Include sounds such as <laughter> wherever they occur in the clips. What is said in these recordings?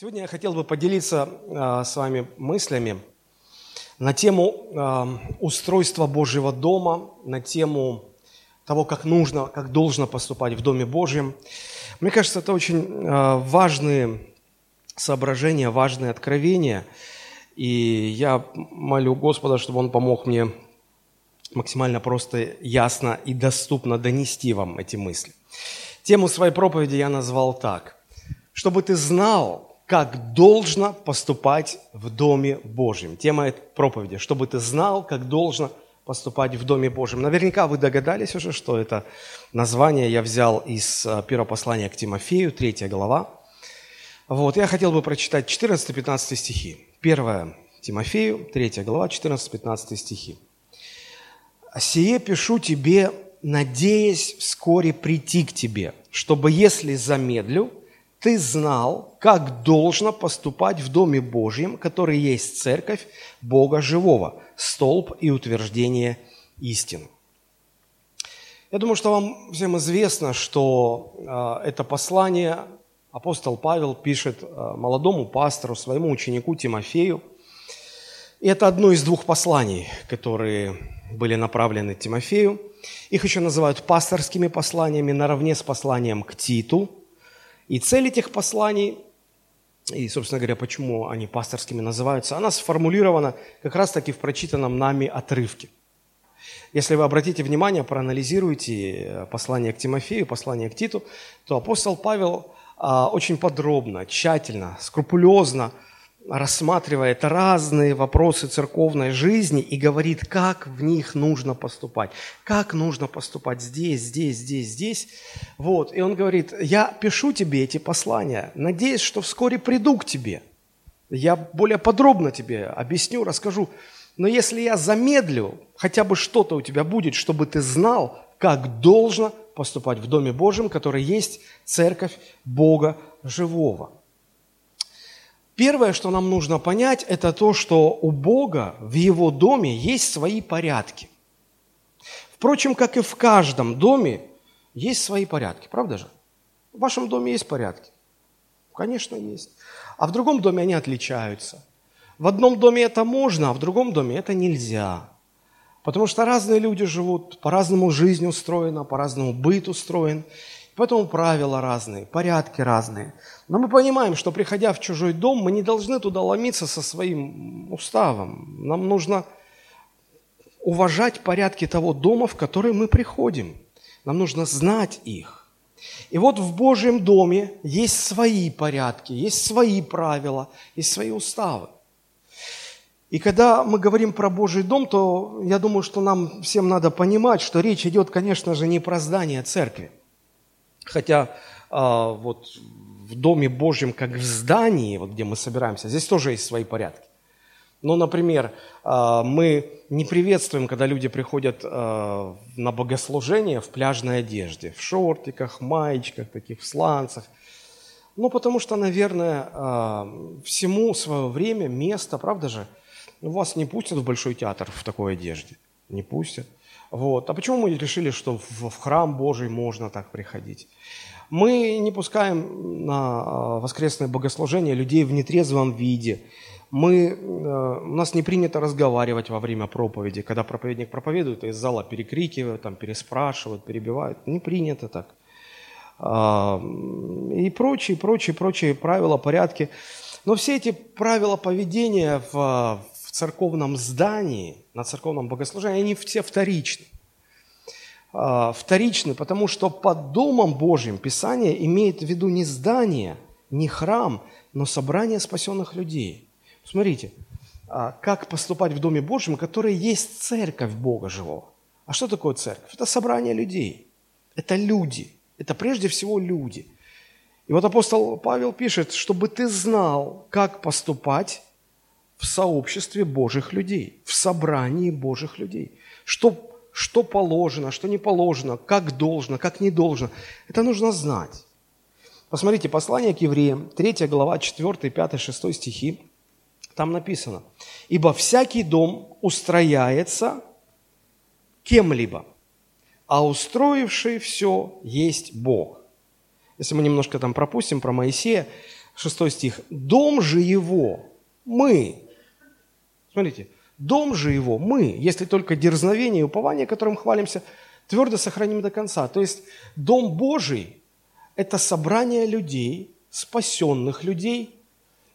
Сегодня я хотел бы поделиться э, с вами мыслями на тему э, устройства Божьего дома, на тему того, как нужно, как должно поступать в Доме Божьем. Мне кажется, это очень э, важные соображения, важные откровения. И я молю Господа, чтобы Он помог мне максимально просто, ясно и доступно донести вам эти мысли. Тему своей проповеди я назвал так. Чтобы ты знал, как должно поступать в Доме Божьем. Тема этой проповеди, чтобы ты знал, как должно поступать в Доме Божьем. Наверняка вы догадались уже, что это название я взял из э, первого послания к Тимофею, 3 глава. Вот, я хотел бы прочитать 14-15 стихи. 1 Тимофею, 3 глава, 14-15 стихи. «Сие пишу тебе, надеясь вскоре прийти к тебе, чтобы, если замедлю, ты знал, как должно поступать в Доме Божьем, который есть церковь Бога Живого, столб и утверждение истины. Я думаю, что вам всем известно, что э, это послание апостол Павел пишет э, молодому пастору, своему ученику Тимофею. И это одно из двух посланий, которые были направлены Тимофею. Их еще называют пасторскими посланиями наравне с посланием к Титу – и цель этих посланий, и, собственно говоря, почему они пасторскими называются, она сформулирована как раз-таки в прочитанном нами отрывке. Если вы обратите внимание, проанализируете э, послание к Тимофею, послание к Титу, то апостол Павел а, очень подробно, тщательно, скрупулезно – рассматривает разные вопросы церковной жизни и говорит, как в них нужно поступать, как нужно поступать здесь, здесь, здесь, здесь. Вот. И он говорит, я пишу тебе эти послания, надеюсь, что вскоре приду к тебе. Я более подробно тебе объясню, расскажу. Но если я замедлю, хотя бы что-то у тебя будет, чтобы ты знал, как должно поступать в Доме Божьем, который есть церковь Бога живого. Первое, что нам нужно понять, это то, что у Бога в Его доме есть свои порядки. Впрочем, как и в каждом доме, есть свои порядки, правда же? В вашем доме есть порядки? Конечно, есть. А в другом доме они отличаются. В одном доме это можно, а в другом доме это нельзя. Потому что разные люди живут, по-разному жизнь устроена, по-разному быт устроен. Поэтому правила разные, порядки разные. Но мы понимаем, что приходя в чужой дом, мы не должны туда ломиться со своим уставом. Нам нужно уважать порядки того дома, в который мы приходим. Нам нужно знать их. И вот в Божьем доме есть свои порядки, есть свои правила, есть свои уставы. И когда мы говорим про Божий дом, то я думаю, что нам всем надо понимать, что речь идет, конечно же, не про здание церкви. Хотя а, вот в Доме Божьем, как в здании, вот где мы собираемся, здесь тоже есть свои порядки. Ну, например, а, мы не приветствуем, когда люди приходят а, на богослужение в пляжной одежде, в шортиках, маечках, таких в сланцах. Ну, потому что, наверное, а, всему свое время, место, правда же? Вас не пустят в Большой театр в такой одежде. Не пустят. Вот. А почему мы решили, что в, в храм Божий можно так приходить? Мы не пускаем на а, воскресное богослужение людей в нетрезвом виде. Мы, э, у нас не принято разговаривать во время проповеди. Когда проповедник проповедует, из зала перекрикивают, там, переспрашивают, перебивают. Не принято так. А, и прочие, прочие, прочие правила, порядки. Но все эти правила поведения в, церковном здании, на церковном богослужении, они все вторичны. А, вторичны, потому что под Домом Божьим Писание имеет в виду не здание, не храм, но собрание спасенных людей. Смотрите, а, как поступать в Доме Божьем, который есть церковь Бога живого. А что такое церковь? Это собрание людей. Это люди. Это прежде всего люди. И вот апостол Павел пишет, чтобы ты знал, как поступать в сообществе Божьих людей, в собрании Божьих людей. Что, что положено, что не положено, как должно, как не должно. Это нужно знать. Посмотрите, послание к евреям, 3 глава, 4, 5, 6 стихи. Там написано, «Ибо всякий дом устрояется кем-либо, а устроивший все есть Бог». Если мы немножко там пропустим про Моисея, 6 стих. «Дом же его мы». Смотрите, «Дом же его мы, если только дерзновение и упование, которым хвалимся, твердо сохраним до конца». То есть Дом Божий – это собрание людей, спасенных людей,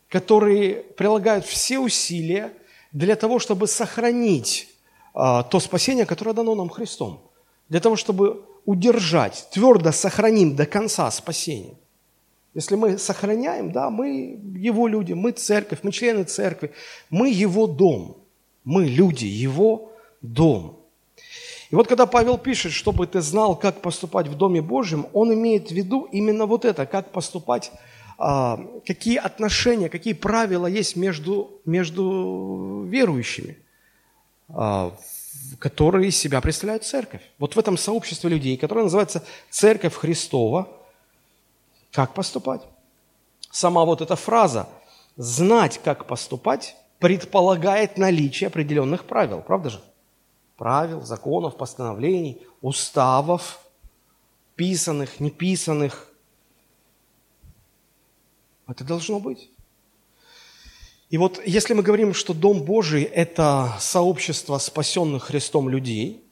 которые прилагают все усилия для того, чтобы сохранить а, то спасение, которое дано нам Христом. Для того, чтобы удержать, твердо сохраним до конца спасение. Если мы сохраняем, да, мы Его люди, мы церковь, мы члены церкви, мы Его дом, мы люди, Его дом. И вот когда Павел пишет, чтобы ты знал, как поступать в Доме Божьем, он имеет в виду именно вот это, как поступать, а, какие отношения, какие правила есть между, между верующими, а, которые из себя представляют церковь. Вот в этом сообществе людей, которое называется Церковь Христова – как поступать? Сама вот эта фраза «знать, как поступать» предполагает наличие определенных правил, правда же? Правил, законов, постановлений, уставов, писанных, неписанных. Это должно быть. И вот если мы говорим, что Дом Божий – это сообщество спасенных Христом людей,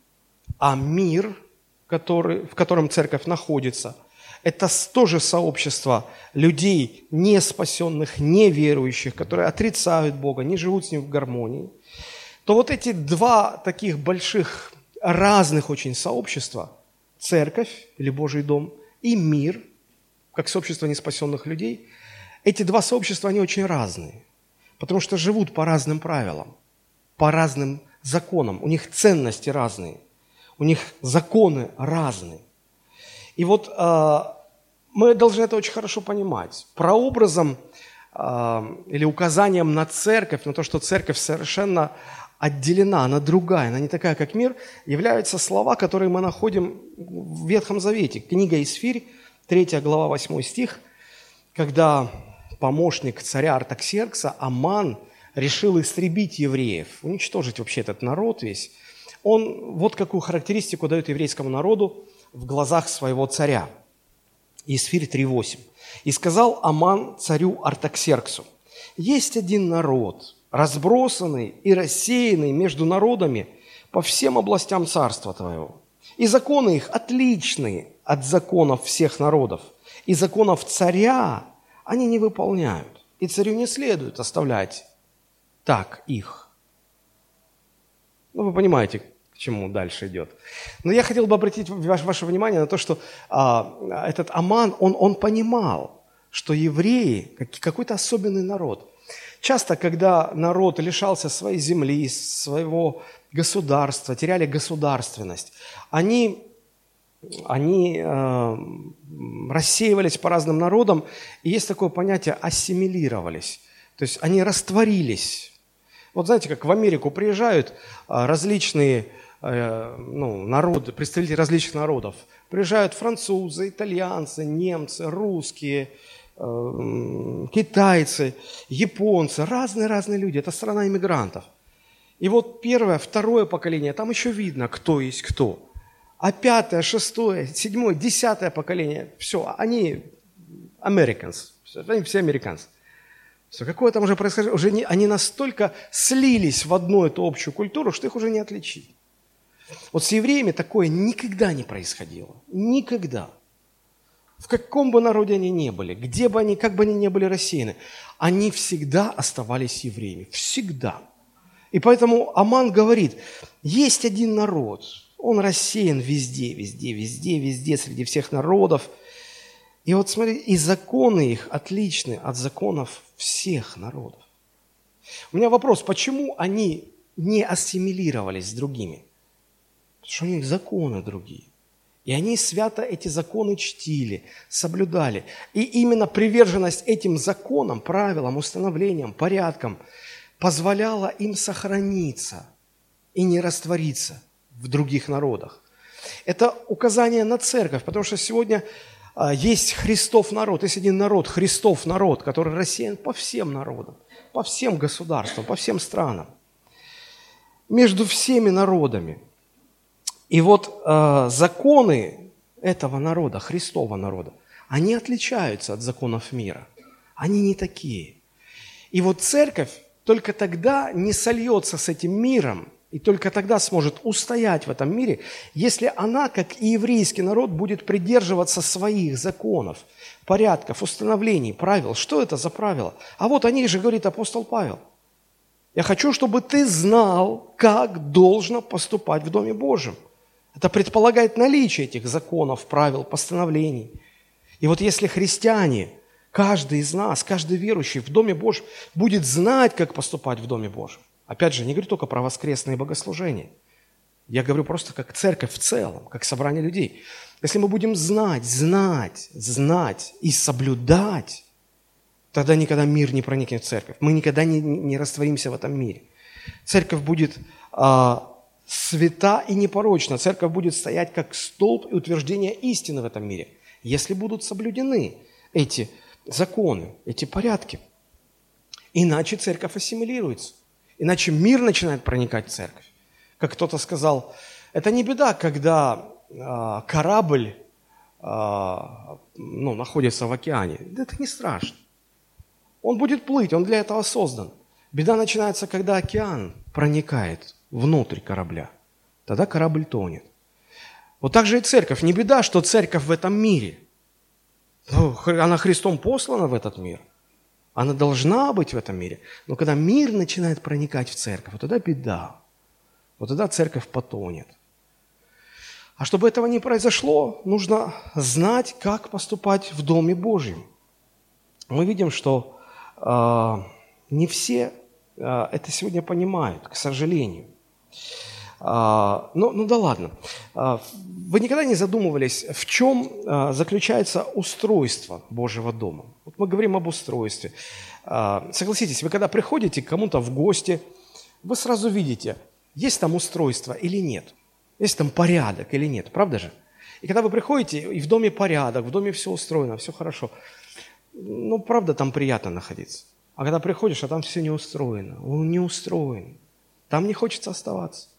а мир, который, в котором церковь находится – это тоже сообщество людей, не спасенных, неверующих, которые отрицают Бога, не живут с Ним в гармонии, то вот эти два таких больших, разных очень сообщества, церковь или Божий дом и мир, как сообщество неспасенных людей, эти два сообщества, они очень разные, потому что живут по разным правилам, по разным законам, у них ценности разные, у них законы разные. И вот э, мы должны это очень хорошо понимать. Прообразом э, или указанием на церковь, на то, что церковь совершенно отделена, она другая, она не такая, как мир, являются слова, которые мы находим в Ветхом Завете. Книга Исфирь, 3 глава, 8 стих, когда помощник царя Артаксеркса Аман решил истребить евреев, уничтожить вообще этот народ весь, он вот какую характеристику дает еврейскому народу – в глазах своего царя. Исфирь 3.8. «И сказал Аман царю Артаксерксу, есть один народ, разбросанный и рассеянный между народами по всем областям царства твоего. И законы их отличные от законов всех народов. И законов царя они не выполняют. И царю не следует оставлять так их. Ну, вы понимаете, чему дальше идет. Но я хотел бы обратить ваше, ваше внимание на то, что а, этот Аман, он, он понимал, что евреи какой-то особенный народ. Часто, когда народ лишался своей земли, своего государства, теряли государственность, они, они э, рассеивались по разным народам, и есть такое понятие ассимилировались. То есть они растворились. Вот знаете, как в Америку приезжают а, различные ну, народы, представители различных народов. Приезжают французы, итальянцы, немцы, русские, э, китайцы, японцы, разные-разные люди. Это страна иммигрантов. И вот первое, второе поколение, там еще видно, кто есть кто. А пятое, шестое, седьмое, десятое поколение, все, они Americans, они все американцы. Все, какое там уже происхождение, уже не, они настолько слились в одну эту общую культуру, что их уже не отличить. Вот с евреями такое никогда не происходило. Никогда. В каком бы народе они ни были, где бы они, как бы они ни были рассеяны, они всегда оставались евреями. Всегда. И поэтому Аман говорит, есть один народ, он рассеян везде, везде, везде, везде, среди всех народов. И вот смотри, и законы их отличны от законов всех народов. У меня вопрос, почему они не ассимилировались с другими? Потому что у них законы другие. И они свято эти законы чтили, соблюдали. И именно приверженность этим законам, правилам, установлениям, порядкам позволяла им сохраниться и не раствориться в других народах. Это указание на церковь, потому что сегодня а, есть Христов народ, есть один народ, Христов народ, который рассеян по всем народам, по всем государствам, по всем странам, между всеми народами – и вот э, законы этого народа, Христова народа, они отличаются от законов мира. Они не такие. И вот церковь только тогда не сольется с этим миром, и только тогда сможет устоять в этом мире, если она, как и еврейский народ, будет придерживаться своих законов, порядков, установлений, правил. Что это за правила? А вот о них же говорит апостол Павел. Я хочу, чтобы ты знал, как должно поступать в Доме Божьем. Это предполагает наличие этих законов, правил, постановлений. И вот если христиане, каждый из нас, каждый верующий в Доме Божьем будет знать, как поступать в Доме Божьем, Опять же, не говорю только про воскресные богослужения. Я говорю просто как церковь в целом, как собрание людей. Если мы будем знать, знать, знать и соблюдать, тогда никогда мир не проникнет в церковь. Мы никогда не, не растворимся в этом мире. Церковь будет а, свята и непорочна. Церковь будет стоять как столб и утверждение истины в этом мире, если будут соблюдены эти законы, эти порядки. Иначе церковь ассимилируется. Иначе мир начинает проникать в церковь. Как кто-то сказал, это не беда, когда э, корабль э, ну, находится в океане. Это не страшно. Он будет плыть, он для этого создан. Беда начинается, когда океан проникает внутрь корабля. Тогда корабль тонет. Вот так же и церковь. Не беда, что церковь в этом мире. Она Христом послана в этот мир. Она должна быть в этом мире. Но когда мир начинает проникать в церковь, вот тогда беда. Вот тогда церковь потонет. А чтобы этого не произошло, нужно знать, как поступать в Доме Божьем. Мы видим, что э, не все э, это сегодня понимают, к сожалению. Э, ну, ну да ладно. Э, вы никогда не задумывались, в чем э, заключается устройство Божьего дома? Вот мы говорим об устройстве. А, согласитесь, вы когда приходите к кому-то в гости, вы сразу видите, есть там устройство или нет, есть там порядок или нет, правда же? И когда вы приходите, и в доме порядок, в доме все устроено, все хорошо, ну, правда, там приятно находиться. А когда приходишь, а там все не устроено, он не устроен, там не хочется оставаться.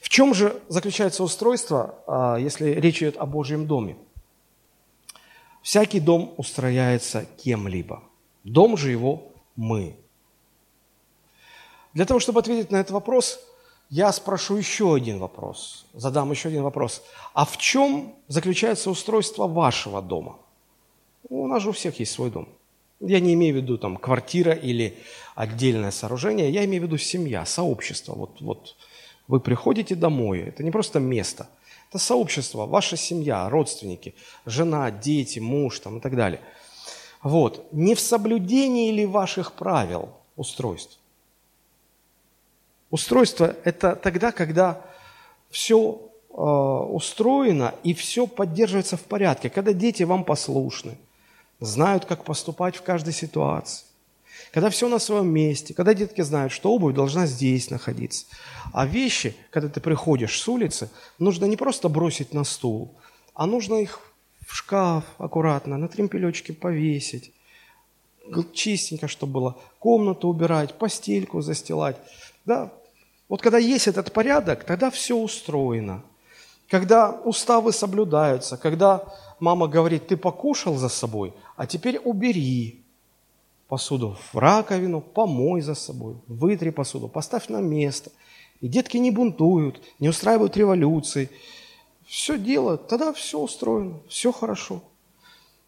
В чем же заключается устройство, а, если речь идет о Божьем доме? Всякий дом устрояется кем-либо. Дом же его мы. Для того, чтобы ответить на этот вопрос, я спрошу еще один вопрос, задам еще один вопрос. А в чем заключается устройство вашего дома? У нас же у всех есть свой дом. Я не имею в виду там квартира или отдельное сооружение, я имею в виду семья, сообщество. Вот, вот вы приходите домой, это не просто место – это сообщество, ваша семья, родственники, жена, дети, муж там, и так далее. Вот. Не в соблюдении ли ваших правил устройств? Устройство – это тогда, когда все э, устроено и все поддерживается в порядке, когда дети вам послушны, знают, как поступать в каждой ситуации когда все на своем месте, когда детки знают, что обувь должна здесь находиться. А вещи, когда ты приходишь с улицы, нужно не просто бросить на стул, а нужно их в шкаф аккуратно, на тремпелечке повесить, чистенько, чтобы было, комнату убирать, постельку застилать. Да? Вот когда есть этот порядок, тогда все устроено. Когда уставы соблюдаются, когда мама говорит, ты покушал за собой, а теперь убери, посуду в раковину, помой за собой, вытри посуду, поставь на место. И детки не бунтуют, не устраивают революции. Все делают, тогда все устроено, все хорошо.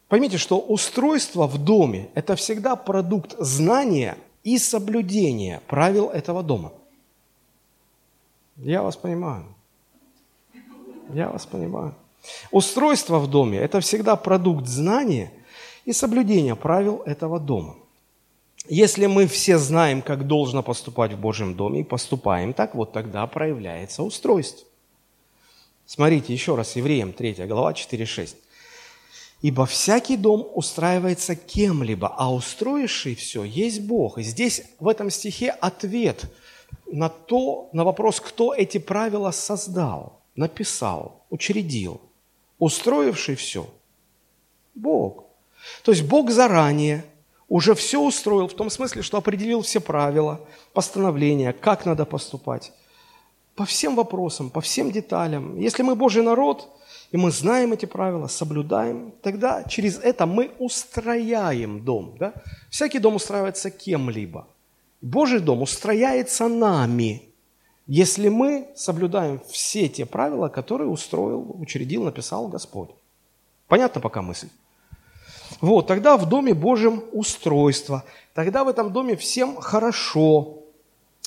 Поймите, что устройство в доме – это всегда продукт знания и соблюдения правил этого дома. Я вас понимаю. Я вас понимаю. Устройство в доме – это всегда продукт знания и соблюдения правил этого дома – если мы все знаем, как должно поступать в Божьем доме, и поступаем так, вот тогда проявляется устройство. Смотрите еще раз, Евреям 3 глава 4-6. «Ибо всякий дом устраивается кем-либо, а устроивший все есть Бог». И здесь в этом стихе ответ на, то, на вопрос, кто эти правила создал, написал, учредил. Устроивший все – Бог. То есть Бог заранее – уже все устроил в том смысле, что определил все правила, постановления, как надо поступать. По всем вопросам, по всем деталям. Если мы Божий народ, и мы знаем эти правила, соблюдаем, тогда через это мы устрояем дом. Да? Всякий дом устраивается кем-либо. Божий дом устрояется нами, если мы соблюдаем все те правила, которые устроил, учредил, написал Господь. Понятно пока мысль? Вот, тогда в Доме Божьем устройство. Тогда в этом доме всем хорошо,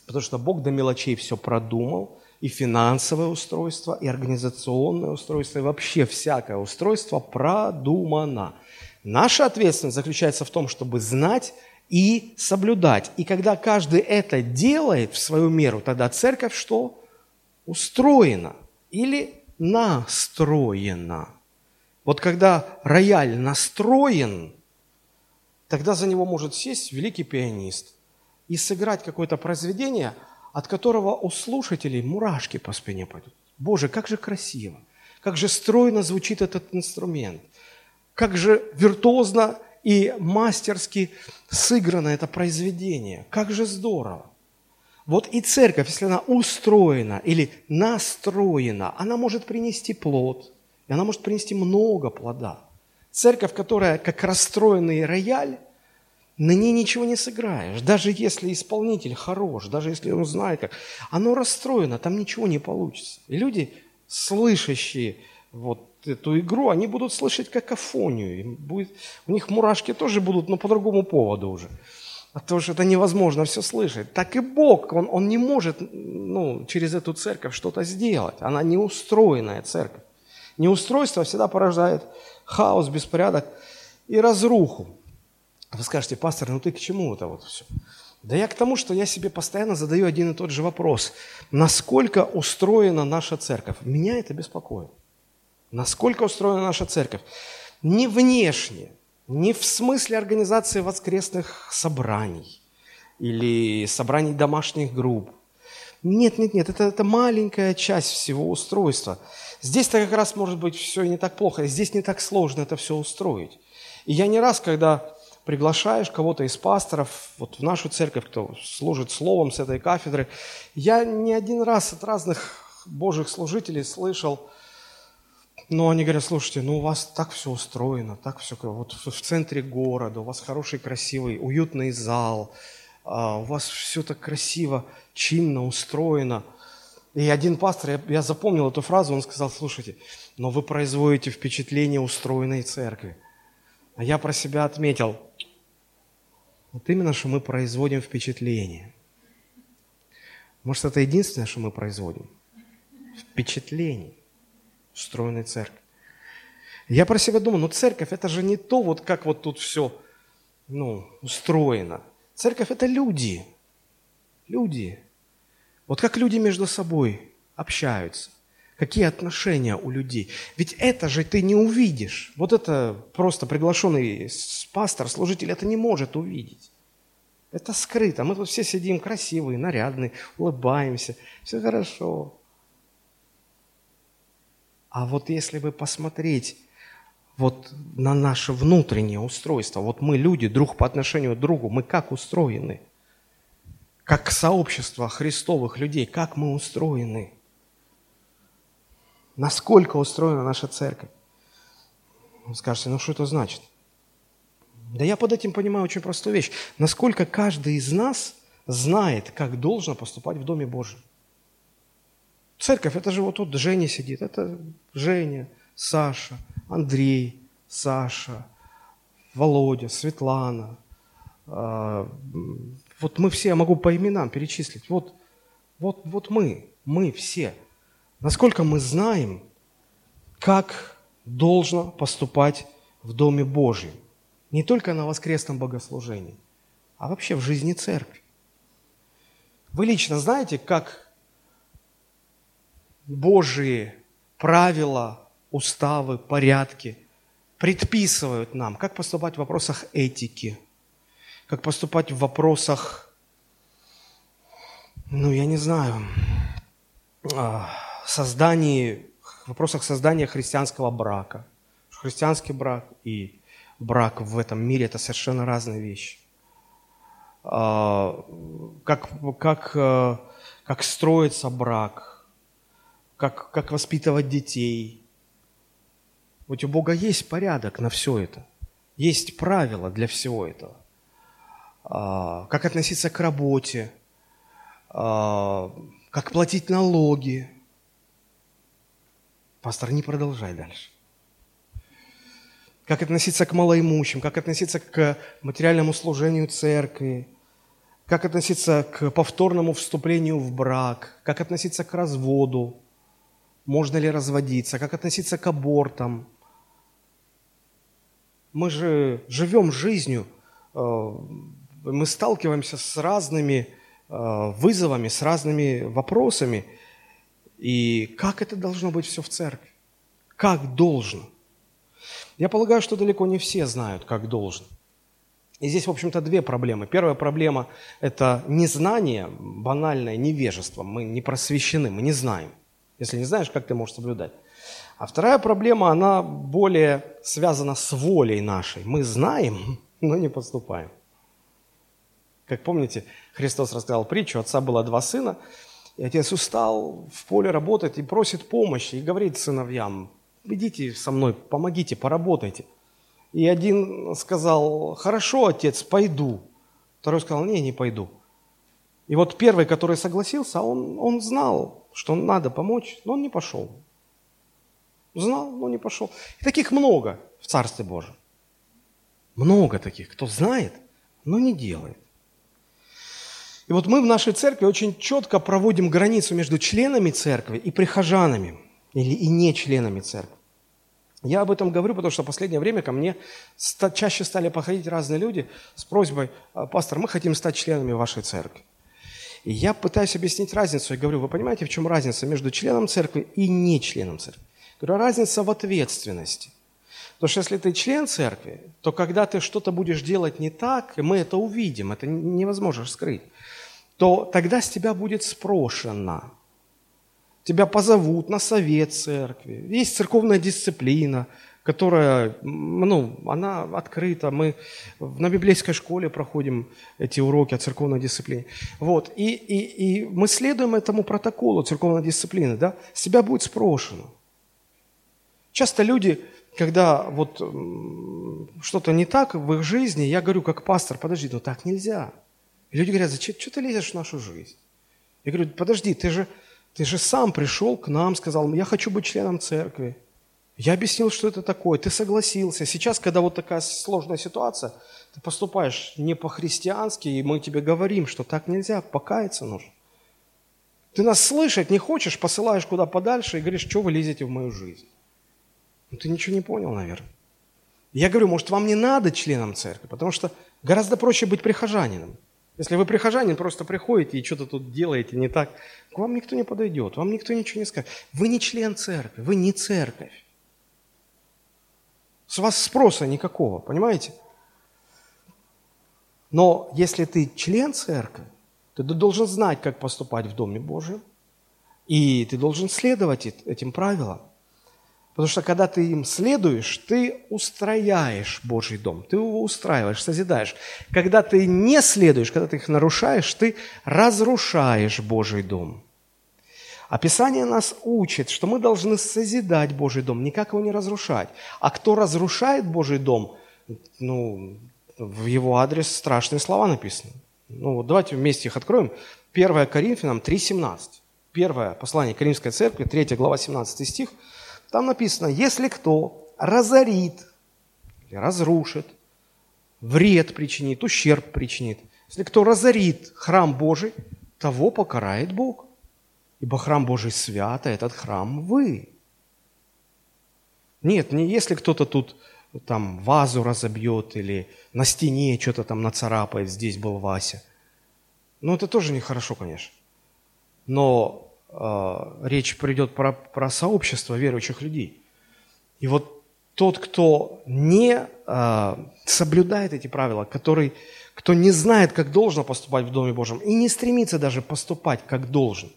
потому что Бог до мелочей все продумал, и финансовое устройство, и организационное устройство, и вообще всякое устройство продумано. Наша ответственность заключается в том, чтобы знать и соблюдать. И когда каждый это делает в свою меру, тогда церковь что? Устроена или настроена. Вот когда рояль настроен, тогда за него может сесть великий пианист и сыграть какое-то произведение, от которого у слушателей мурашки по спине пойдут. Боже, как же красиво, как же стройно звучит этот инструмент, как же виртуозно и мастерски сыграно это произведение. Как же здорово! Вот и церковь, если она устроена или настроена, она может принести плод, и она может принести много плода. Церковь, которая как расстроенный рояль, на ней ничего не сыграешь. Даже если исполнитель хорош, даже если он знает как, оно расстроено, там ничего не получится. И люди, слышащие вот эту игру, они будут слышать какофонию. Им будет, у них мурашки тоже будут, но по другому поводу уже. Потому что это невозможно все слышать. Так и Бог, Он, он не может ну, через эту церковь что-то сделать. Она неустроенная церковь. Неустройство всегда порождает хаос, беспорядок и разруху. Вы скажете, пастор, ну ты к чему это вот все? Да я к тому, что я себе постоянно задаю один и тот же вопрос. Насколько устроена наша церковь? Меня это беспокоит. Насколько устроена наша церковь? Не внешне, не в смысле организации воскресных собраний или собраний домашних групп. Нет, нет, нет, это, это маленькая часть всего устройства. Здесь-то как раз может быть все и не так плохо, здесь не так сложно это все устроить. И я не раз, когда приглашаешь кого-то из пасторов вот в нашу церковь, кто служит словом с этой кафедры, я не один раз от разных божьих служителей слышал, но они говорят, слушайте, ну у вас так все устроено, так все, вот в центре города, у вас хороший, красивый, уютный зал, а, у вас все так красиво, чинно устроено. И один пастор, я, я запомнил эту фразу, он сказал, слушайте, но вы производите впечатление устроенной церкви. А я про себя отметил, вот именно, что мы производим впечатление. Может, это единственное, что мы производим? Впечатление устроенной церкви. Я про себя думаю, ну церковь это же не то, вот как вот тут все ну, устроено. Церковь это люди. Люди. Вот как люди между собой общаются. Какие отношения у людей. Ведь это же ты не увидишь. Вот это просто приглашенный пастор, служитель, это не может увидеть. Это скрыто. Мы тут все сидим красивые, нарядные, улыбаемся. Все хорошо. А вот если бы посмотреть вот на наше внутреннее устройство, вот мы люди, друг по отношению к другу, мы как устроены? Как сообщество христовых людей, как мы устроены? Насколько устроена наша церковь? Вы скажете, ну что это значит? Да я под этим понимаю очень простую вещь. Насколько каждый из нас знает, как должно поступать в Доме Божьем. Церковь, это же вот тут Женя сидит. Это Женя, Саша, Андрей, Саша, Володя, Светлана. А, вот мы все, я могу по именам перечислить. Вот, вот, вот мы, мы все. Насколько мы знаем, как должно поступать в Доме Божьем. Не только на воскресном богослужении, а вообще в жизни церкви. Вы лично знаете, как Божьи правила, уставы, порядки предписывают нам, как поступать в вопросах этики, как поступать в вопросах, ну, я не знаю, а, создании, в вопросах создания христианского брака. Христианский брак и брак в этом мире – это совершенно разные вещи. А, как, как, э, как строится брак – как, как воспитывать детей, Вот у Бога есть порядок на все это. Есть правила для всего этого. А, как относиться к работе, а, как платить налоги. Пастор, не продолжай дальше. Как относиться к малоимущим, как относиться к материальному служению церкви, как относиться к повторному вступлению в брак, как относиться к разводу, можно ли разводиться, как относиться к абортам. Мы же живем жизнью, э, мы сталкиваемся с разными э, вызовами, с разными вопросами. И как это должно быть все в церкви? Как должно? Я полагаю, что далеко не все знают, как должно. И здесь, в общем-то, две проблемы. Первая проблема – это незнание, банальное невежество. Мы не просвещены, мы не знаем. Если не знаешь, как ты можешь соблюдать? А вторая проблема, она более связана с волей нашей. Мы знаем, <laughs> но не поступаем. Как помните, Христос рассказал притчу, отца было два сына, и отец устал в поле работать и просит помощи, и говорит сыновьям, идите со мной, помогите, поработайте – и один сказал, хорошо, отец, пойду. Второй сказал, не, не пойду. И вот первый, который согласился, он, он знал, что надо помочь, но он не пошел. Знал, но не пошел. И таких много в Царстве Божьем. Много таких, кто знает, но не делает. И вот мы в нашей церкви очень четко проводим границу между членами церкви и прихожанами, или и не членами церкви. Я об этом говорю, потому что в последнее время ко мне чаще стали походить разные люди с просьбой, «А, пастор, мы хотим стать членами вашей церкви. И я пытаюсь объяснить разницу. Я говорю, вы понимаете, в чем разница между членом церкви и не членом церкви? говорю, разница в ответственности. Потому что если ты член церкви, то когда ты что-то будешь делать не так, мы это увидим, это невозможно скрыть, то тогда с тебя будет спрошено тебя позовут на совет церкви. Есть церковная дисциплина, которая, ну, она открыта. Мы на библейской школе проходим эти уроки о церковной дисциплине. Вот. И, и, и мы следуем этому протоколу церковной дисциплины, да, с тебя будет спрошено. Часто люди, когда вот что-то не так в их жизни, я говорю, как пастор, подожди, ну так нельзя. И люди говорят, зачем, что ты лезешь в нашу жизнь? Я говорю, подожди, ты же, ты же сам пришел к нам, сказал, я хочу быть членом церкви. Я объяснил, что это такое, ты согласился. Сейчас, когда вот такая сложная ситуация, ты поступаешь не по-христиански, и мы тебе говорим, что так нельзя, покаяться нужно. Ты нас слышать не хочешь, посылаешь куда подальше и говоришь, что вы лезете в мою жизнь. Ну, ты ничего не понял, наверное. Я говорю, может, вам не надо членом церкви, потому что гораздо проще быть прихожанином. Если вы прихожанин, просто приходите и что-то тут делаете не так, к вам никто не подойдет, вам никто ничего не скажет. Вы не член церкви, вы не церковь. С вас спроса никакого, понимаете? Но если ты член церкви, ты должен знать, как поступать в Доме Божьем, и ты должен следовать этим правилам. Потому что когда ты им следуешь, ты устрояешь Божий дом, ты его устраиваешь, созидаешь. Когда ты не следуешь, когда ты их нарушаешь, ты разрушаешь Божий дом. Описание нас учит, что мы должны созидать Божий дом, никак его не разрушать. А кто разрушает Божий дом, ну, в его адрес страшные слова написаны. Ну, вот давайте вместе их откроем. 1 Коринфянам 3,17. Первое послание Коринфской церкви, 3 глава, 17 стих – там написано, если кто разорит разрушит, вред причинит, ущерб причинит, если кто разорит храм Божий, того покарает Бог. Ибо храм Божий свят, а этот храм вы. Нет, не если кто-то тут там вазу разобьет или на стене что-то там нацарапает, здесь был Вася. Ну, это тоже нехорошо, конечно. Но э, речь придет про, про сообщество верующих людей. И вот тот, кто не э, соблюдает эти правила, который, кто не знает, как должно поступать в Доме Божьем, и не стремится даже поступать, как должен,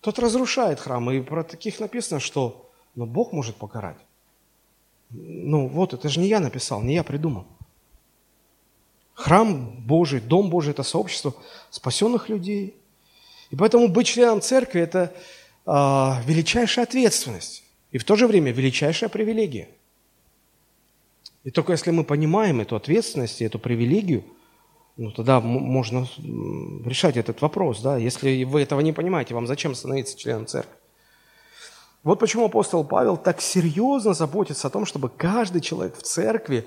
тот разрушает храм. И про таких написано, что но Бог может покарать. Ну вот, это же не я написал, не я придумал. Храм Божий, Дом Божий – это сообщество спасенных людей – и поэтому быть членом церкви – это э, величайшая ответственность. И в то же время величайшая привилегия. И только если мы понимаем эту ответственность и эту привилегию, ну тогда можно решать этот вопрос. Да? Если вы этого не понимаете, вам зачем становиться членом церкви? Вот почему апостол Павел так серьезно заботится о том, чтобы каждый человек в церкви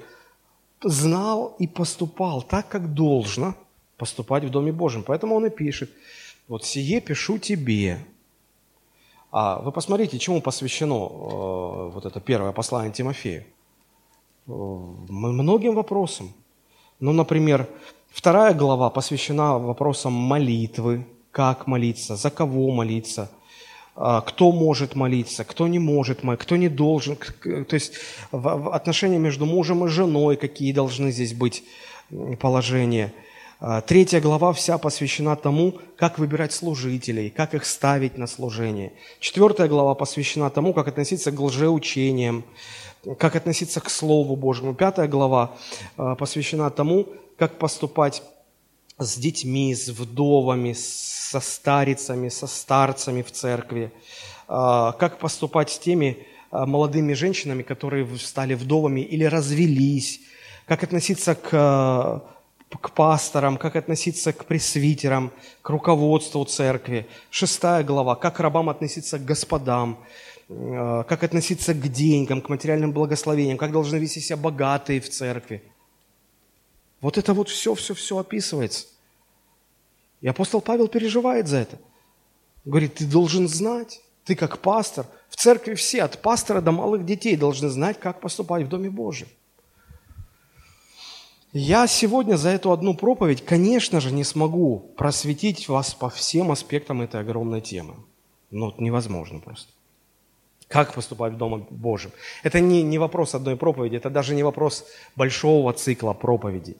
знал и поступал так, как должно поступать в Доме Божьем. Поэтому он и пишет, вот сие пишу тебе. А вы посмотрите, чему посвящено э, вот это первое послание Тимофею. Э, многим вопросам. Ну, например, вторая глава посвящена вопросам молитвы, как молиться, за кого молиться – а, кто может молиться, кто не может молиться, кто не должен. То есть отношения между мужем и женой, какие должны здесь быть положения. А, третья глава вся посвящена тому, как выбирать служителей, как их ставить на служение. Четвертая глава посвящена тому, как относиться к лжеучениям, как относиться к Слову Божьему. Пятая глава а, посвящена тому, как поступать с детьми, с вдовами, со старицами, со старцами в церкви, а, как поступать с теми а, молодыми женщинами, которые стали вдовами или развелись, как относиться к, а, к пасторам, как относиться к пресвитерам, к руководству церкви. Шестая глава, как рабам относиться к господам, как относиться к деньгам, к материальным благословениям, как должны вести себя богатые в церкви. Вот это вот все, все, все описывается. И апостол Павел переживает за это. Говорит, ты должен знать, ты как пастор, в церкви все, от пастора до малых детей, должны знать, как поступать в Доме Божьем. Я сегодня за эту одну проповедь, конечно же, не смогу просветить вас по всем аспектам этой огромной темы. Ну, невозможно просто. Как поступать в Доме Божьем? Это не, не вопрос одной проповеди, это даже не вопрос большого цикла проповедей.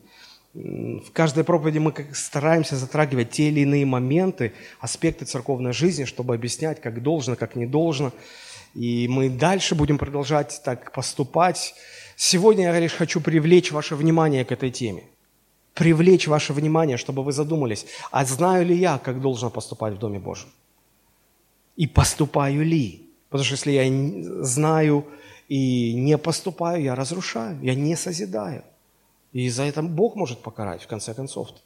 В каждой проповеди мы стараемся затрагивать те или иные моменты, аспекты церковной жизни, чтобы объяснять, как должно, как не должно. И мы дальше будем продолжать так поступать. Сегодня я лишь хочу привлечь ваше внимание к этой теме. Привлечь ваше внимание, чтобы вы задумались, а знаю ли я, как должно поступать в Доме Божьем? И поступаю ли? Потому что если я знаю и не поступаю, я разрушаю, я не созидаю. И за это Бог может покарать, в конце концов. -то.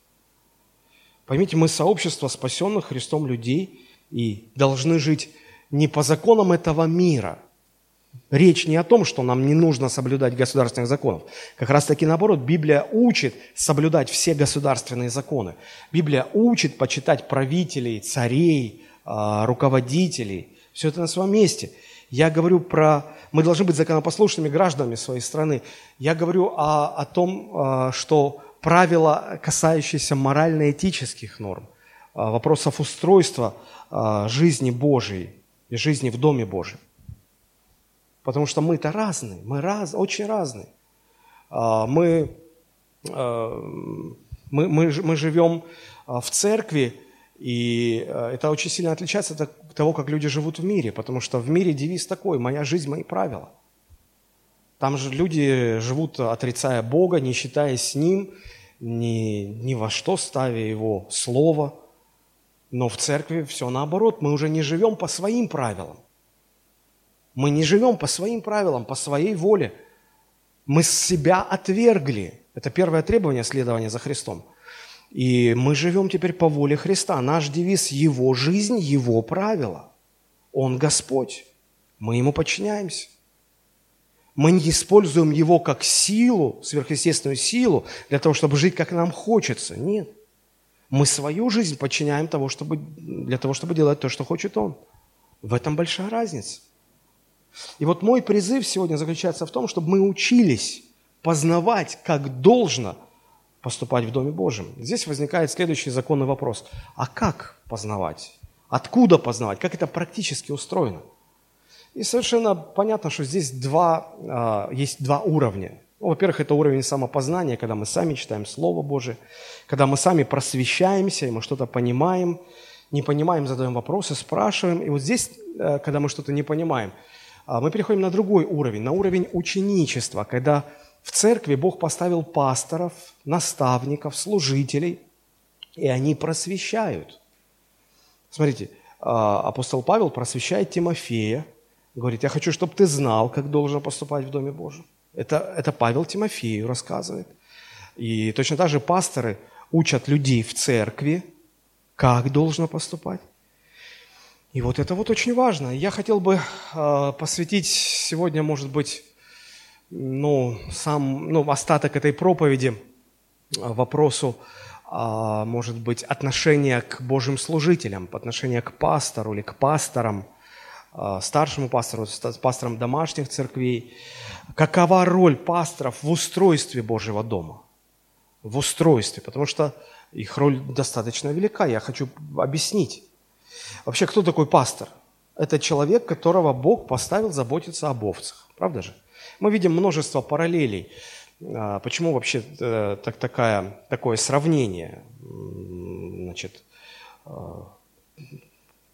Поймите, мы сообщество спасенных Христом людей и должны жить не по законам этого мира. Речь не о том, что нам не нужно соблюдать государственных законов. Как раз таки наоборот, Библия учит соблюдать все государственные законы. Библия учит почитать правителей, царей, а, руководителей. Все это на своем месте – я говорю про... Мы должны быть законопослушными гражданами своей страны. Я говорю о, о том, а, что правила, касающиеся морально-этических норм, а, вопросов устройства а, жизни Божией и жизни в Доме Божьем. Потому что мы-то разные, мы раз, очень разные. Мы, мы, мы, мы живем в церкви, и это очень сильно отличается от того, как люди живут в мире, потому что в мире девиз такой «моя жизнь, мои правила». Там же люди живут, отрицая Бога, не считаясь с Ним, ни, ни во что ставя Его Слово. Но в церкви все наоборот, мы уже не живем по своим правилам. Мы не живем по своим правилам, по своей воле. Мы себя отвергли. Это первое требование следования за Христом. И мы живем теперь по воле Христа. Наш девиз – Его жизнь, Его правила. Он Господь. Мы Ему подчиняемся. Мы не используем Его как силу, сверхъестественную силу, для того, чтобы жить, как нам хочется. Нет. Мы свою жизнь подчиняем того, чтобы, для того, чтобы делать то, что хочет Он. В этом большая разница. И вот мой призыв сегодня заключается в том, чтобы мы учились познавать, как должно – поступать в Доме Божьем. Здесь возникает следующий законный вопрос. А как познавать? Откуда познавать? Как это практически устроено? И совершенно понятно, что здесь два, а, есть два уровня. Ну, во-первых, это уровень самопознания, когда мы сами читаем Слово Божие, когда мы сами просвещаемся, и мы что-то понимаем, не понимаем, задаем вопросы, спрашиваем. И вот здесь, э, когда мы что-то не понимаем, а, мы переходим на другой уровень, на уровень ученичества, когда в церкви Бог поставил пасторов, наставников, служителей, и они просвещают. Смотрите, а, апостол Павел просвещает Тимофея, Говорит, я хочу, чтобы ты знал, как должен поступать в Доме Божьем. Это, это Павел Тимофею рассказывает. И точно так же пасторы учат людей в церкви, как должно поступать. И вот это вот очень важно. Я хотел бы э, посвятить сегодня, может быть, ну, сам, ну, остаток этой проповеди а, вопросу, э, может быть, отношения к Божьим служителям, отношения к пастору или к пасторам, э, старшему пастору, пасторам домашних церквей. Какова роль пасторов в устройстве Божьего дома? В устройстве, потому что их роль достаточно велика. Я хочу объяснить. Вообще, кто такой пастор? Это человек, которого Бог поставил заботиться об овцах. Правда же? Мы видим множество параллелей. А, почему вообще э, так, такая, такое сравнение? Значит, а,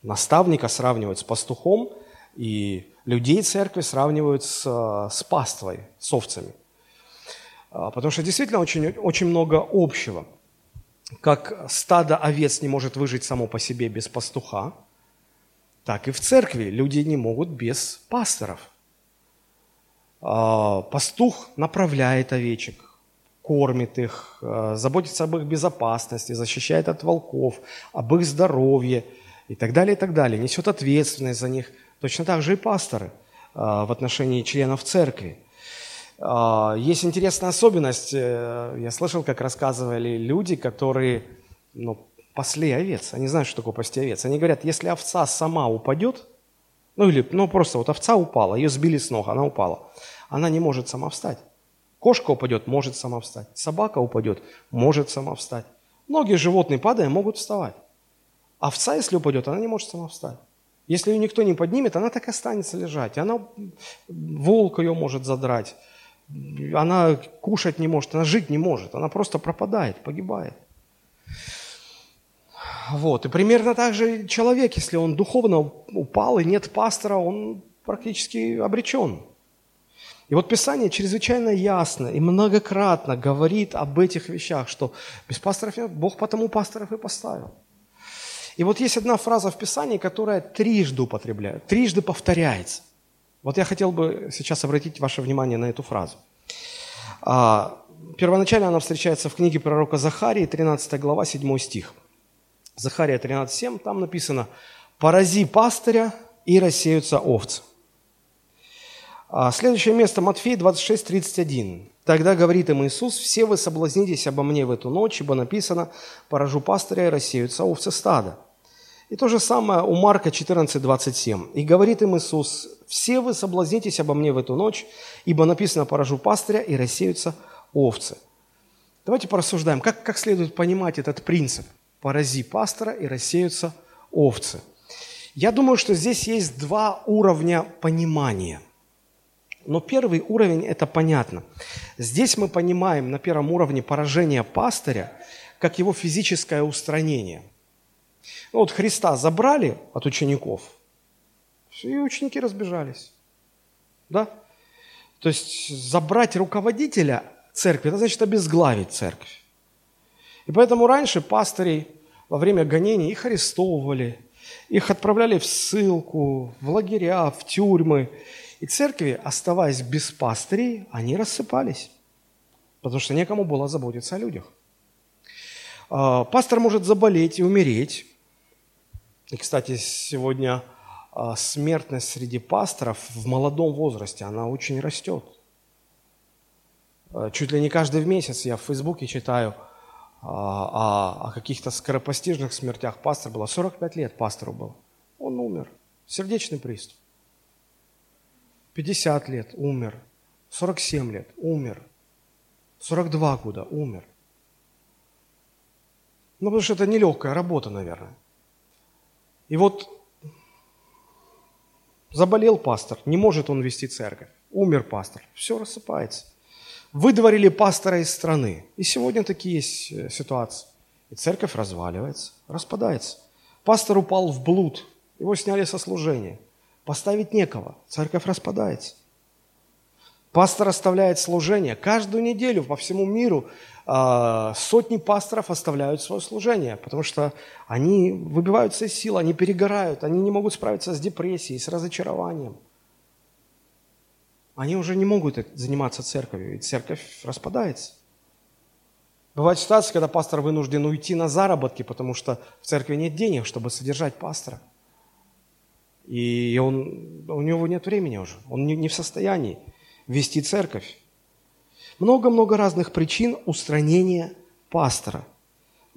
наставника сравнивают с пастухом, и людей церкви сравнивают с, с паствой, с овцами. А, потому что действительно очень, очень много общего. Как стадо овец не может выжить само по себе без пастуха, так и в церкви люди не могут без пасторов – а, пастух направляет овечек, кормит их, а, заботится об их безопасности, защищает от волков, об их здоровье и так далее, и так далее. Несет ответственность за них. Точно так же и пасторы а, в отношении членов церкви. Есть интересная особенность. Э, я слышал, как рассказывали люди, которые ну, пасли овец. Они знают, что такое пасти овец. Они говорят, если овца сама упадет, ну или ну, просто вот овца упала, ее сбили с ног, она упала она не может сама встать. Кошка упадет, может сама встать. Собака упадет, может сама встать. Многие животные, падая, могут вставать. Овца, если упадет, она не может сама встать. Если ее никто не поднимет, она так и останется лежать. Она, волк ее может задрать. Она кушать не может, она жить не может. Она просто пропадает, погибает. Вот. И примерно так же человек, если он духовно упал и нет пастора, он практически обречен. И вот Писание чрезвычайно ясно и многократно говорит об этих вещах, что без пасторов нет, Бог потому пасторов и поставил. И вот есть одна фраза в Писании, которая трижды употребляет, трижды повторяется. Вот я хотел бы сейчас обратить ваше внимание на эту фразу. А, первоначально она встречается в книге пророка Захарии, 13 глава, 7 стих. Захария 13.7, там написано «Порази пастыря, и рассеются овцы». А, следующее место Матфей 26, 31. Тогда говорит им Иисус, «Все вы соблазнитесь обо мне в эту ночь, ибо написано, поражу пастыря и рассеются овцы стада». И то же самое у Марка 14, 27. «И говорит им Иисус, все вы соблазнитесь обо мне в эту ночь, ибо написано, поражу пастыря и рассеются овцы». Давайте порассуждаем, как, как следует понимать этот принцип. Порази пастора и рассеются овцы. Я думаю, что здесь есть два уровня понимания – но первый уровень – это понятно. Здесь мы понимаем на первом уровне поражение пастыря, как его физическое устранение. Ну, вот Христа забрали от учеников, и ученики разбежались. Да? То есть забрать руководителя церкви, это значит обезглавить церковь. И поэтому раньше пастырей во время гонений их арестовывали, их отправляли в ссылку, в лагеря, в тюрьмы. И церкви, оставаясь без пастырей, они рассыпались, потому что некому было заботиться о людях. А, пастор может заболеть и умереть. И, кстати, сегодня а, смертность среди пасторов в молодом возрасте, она очень растет. А, чуть ли не каждый месяц я в Фейсбуке читаю о, о каких-то скоропостижных смертях. Пастор было 45 лет пастору был. Он умер. Сердечный приступ. 50 лет умер, 47 лет умер, 42 года умер. Ну, потому что это нелегкая работа, наверное. И вот заболел пастор, не может он вести церковь. Умер пастор, все рассыпается. Выдворили пастора из страны. И сегодня такие есть э, ситуации. И церковь разваливается, распадается. Пастор упал в блуд, его сняли со служения – Поставить некого. Церковь распадается. Пастор оставляет служение. Каждую неделю по всему миру э, сотни пасторов оставляют свое служение, потому что они выбиваются из сил, они перегорают, они не могут справиться с депрессией, с разочарованием. Они уже не могут заниматься церковью, и церковь распадается. Бывают ситуации, когда пастор вынужден уйти на заработки, потому что в церкви нет денег, чтобы содержать пастора. И он, у него нет времени уже, он не, не в состоянии вести церковь. Много-много разных причин устранения пастора.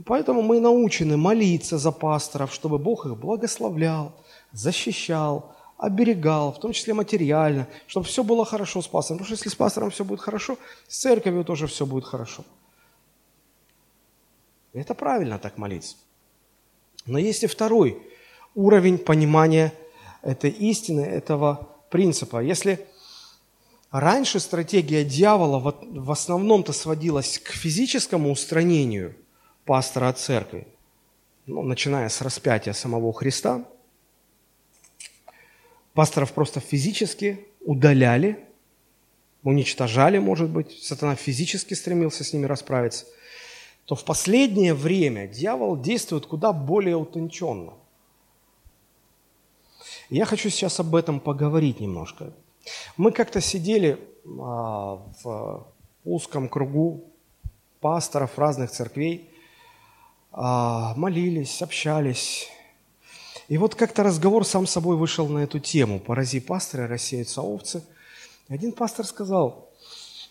Поэтому мы научены молиться за пасторов, чтобы Бог их благословлял, защищал, оберегал, в том числе материально, чтобы все было хорошо с пастором. Потому что если с пастором все будет хорошо, с церковью тоже все будет хорошо. Это правильно так молиться. Но есть и второй уровень понимания этой истины, этого принципа. Если раньше стратегия дьявола в основном-то сводилась к физическому устранению пастора от церкви, ну, начиная с распятия самого Христа, пасторов просто физически удаляли, уничтожали, может быть, сатана физически стремился с ними расправиться, то в последнее время дьявол действует куда более утонченно. Я хочу сейчас об этом поговорить немножко. Мы как-то сидели а, в узком кругу пасторов разных церквей, а, молились, общались. И вот как-то разговор сам собой вышел на эту тему. «Порази пастыря, рассеются овцы». Один пастор сказал,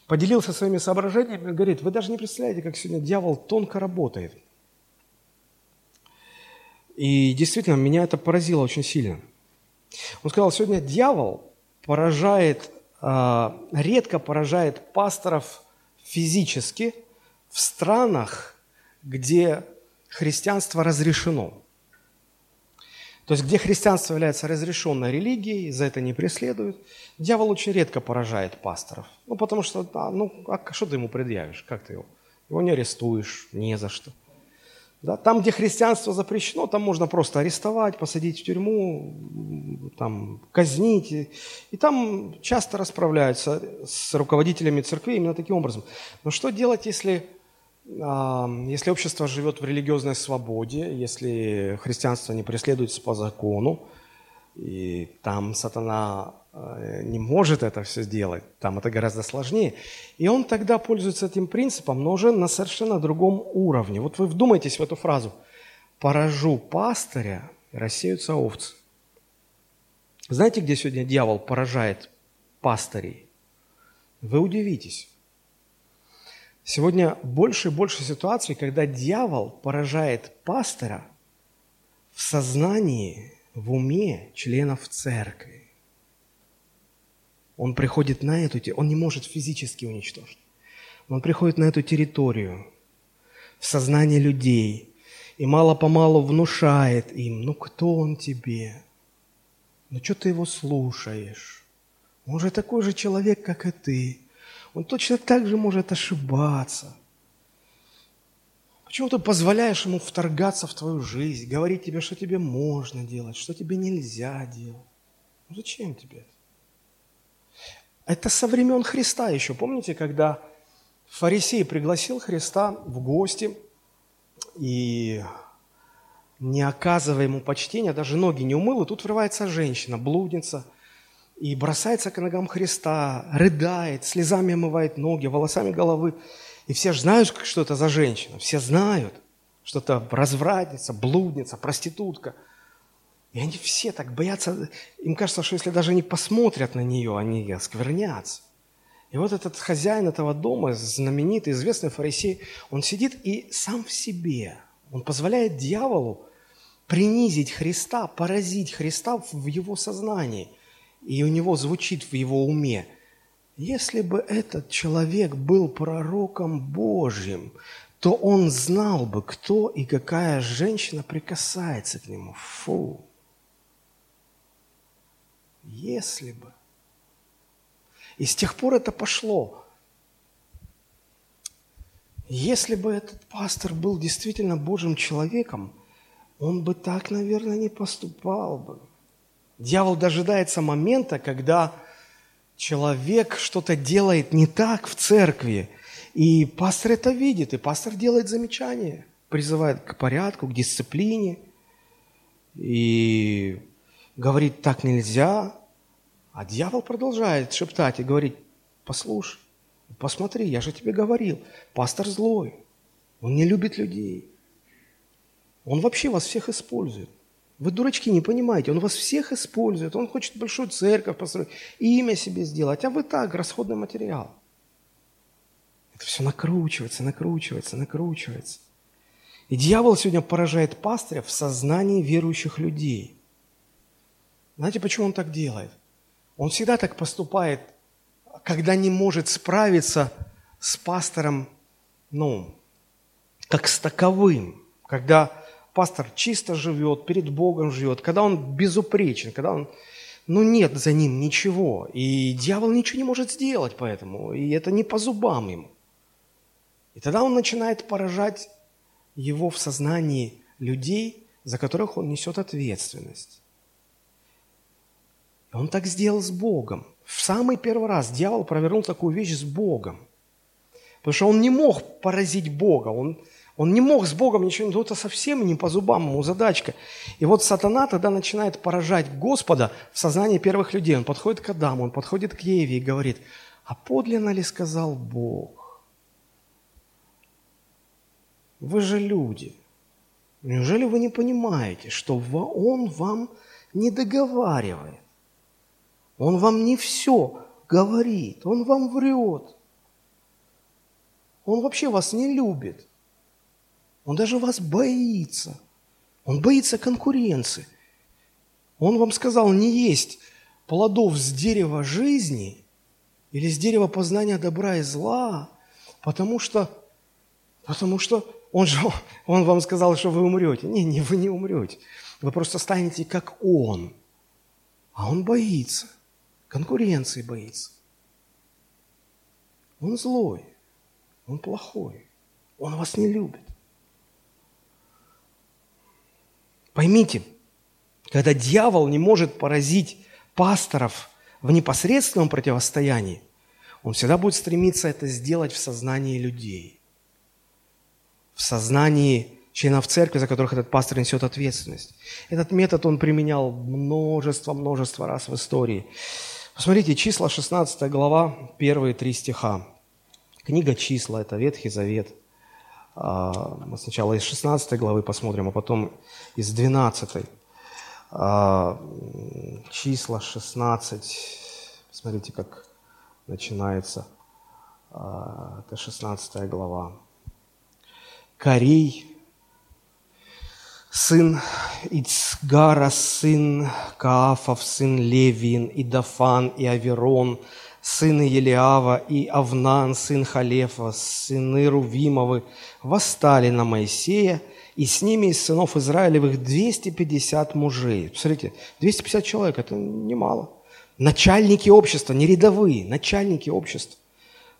поделился своими соображениями, говорит, вы даже не представляете, как сегодня дьявол тонко работает. И действительно, меня это поразило очень сильно – он сказал, сегодня дьявол поражает, а, редко поражает пасторов физически в странах, где христианство разрешено. То есть, где христианство является разрешенной религией, за это не преследуют, дьявол очень редко поражает пасторов. Ну, потому что, а, ну, а что ты ему предъявишь? Как ты его? Его не арестуешь, не за что. Да, там, где христианство запрещено, там можно просто арестовать, посадить в тюрьму, там, казнить. И там часто расправляются с руководителями церкви именно таким образом. Но что делать, если, если общество живет в религиозной свободе, если христианство не преследуется по закону, и там сатана э, не может это все сделать, там это гораздо сложнее. И он тогда пользуется этим принципом, но уже на совершенно другом уровне. Вот вы вдумайтесь в эту фразу. «Поражу пастыря, рассеются овцы». Знаете, где сегодня дьявол поражает пастырей? Вы удивитесь. Сегодня больше и больше ситуаций, когда дьявол поражает пастора в сознании в уме членов церкви. Он приходит на эту, он не может физически уничтожить. Он приходит на эту территорию, в сознание людей, и мало-помалу внушает им, ну кто он тебе? Ну что ты его слушаешь? Он же такой же человек, как и ты. Он точно так же может ошибаться. Почему ты позволяешь ему вторгаться в твою жизнь, говорить тебе, что тебе можно делать, что тебе нельзя делать? Ну зачем тебе это? Это со времен Христа еще. Помните, когда фарисей пригласил Христа в гости и не оказывая ему почтения, даже ноги не умыл, и тут врывается женщина, блудница, и бросается к ногам Христа, рыдает, слезами омывает ноги, волосами головы. И все же знают, что это за женщина. Все знают, что это развратница, блудница, проститутка. И они все так боятся, им кажется, что если даже они посмотрят на нее, они осквернятся. И вот этот хозяин этого дома, знаменитый, известный фарисей, он сидит и сам в себе, он позволяет дьяволу принизить Христа, поразить Христа в его сознании. И у него звучит в его уме – если бы этот человек был пророком Божьим, то он знал бы, кто и какая женщина прикасается к нему. Фу! Если бы. И с тех пор это пошло. Если бы этот пастор был действительно Божьим человеком, он бы так, наверное, не поступал бы. Дьявол дожидается момента, когда человек что-то делает не так в церкви, и пастор это видит, и пастор делает замечания, призывает к порядку, к дисциплине, и говорит, так нельзя. А дьявол продолжает шептать и говорить, послушай, посмотри, я же тебе говорил, пастор злой, он не любит людей. Он вообще вас всех использует. Вы, дурачки, не понимаете, он вас всех использует, он хочет большую церковь построить, имя себе сделать, а вы так, расходный материал. Это все накручивается, накручивается, накручивается. И дьявол сегодня поражает пастыря в сознании верующих людей. Знаете, почему он так делает? Он всегда так поступает, когда не может справиться с пастором, ну, как с таковым, когда пастор чисто живет, перед Богом живет, когда он безупречен, когда он, ну нет за ним ничего, и дьявол ничего не может сделать поэтому, и это не по зубам ему. И тогда он начинает поражать его в сознании людей, за которых он несет ответственность. И он так сделал с Богом. В самый первый раз дьявол провернул такую вещь с Богом. Потому что он не мог поразить Бога, он, он не мог с Богом ничего, ну это совсем не по зубам ему задачка. И вот сатана тогда начинает поражать Господа в сознании первых людей. Он подходит к Адаму, он подходит к Еве и говорит, а подлинно ли сказал Бог? Вы же люди. Неужели вы не понимаете, что Он вам не договаривает? Он вам не все говорит, Он вам врет. Он вообще вас не любит. Он даже вас боится. Он боится конкуренции. Он вам сказал не есть плодов с дерева жизни или с дерева познания добра и зла, потому что, потому что он же, <laughs> он вам сказал, что вы умрете. Не, не, вы не умрете. Вы просто станете как он. А он боится. Конкуренции боится. Он злой. Он плохой. Он вас не любит. Поймите, когда дьявол не может поразить пасторов в непосредственном противостоянии, он всегда будет стремиться это сделать в сознании людей, в сознании членов церкви, за которых этот пастор несет ответственность. Этот метод он применял множество-множество раз в истории. Посмотрите, числа 16 глава, первые три стиха. Книга числа – это Ветхий Завет – мы сначала из 16 главы посмотрим, а потом из 12. А, числа 16. Смотрите, как начинается. А, это 16 глава. Корей, сын Ицгара, сын Каафов, сын Левин, и Дафан, и Аверон, сыны Елиава и Авнан, сын Халефа, сыны Рувимовы, восстали на Моисея, и с ними из сынов Израилевых 250 мужей. Посмотрите, 250 человек – это немало. Начальники общества, не рядовые, начальники общества,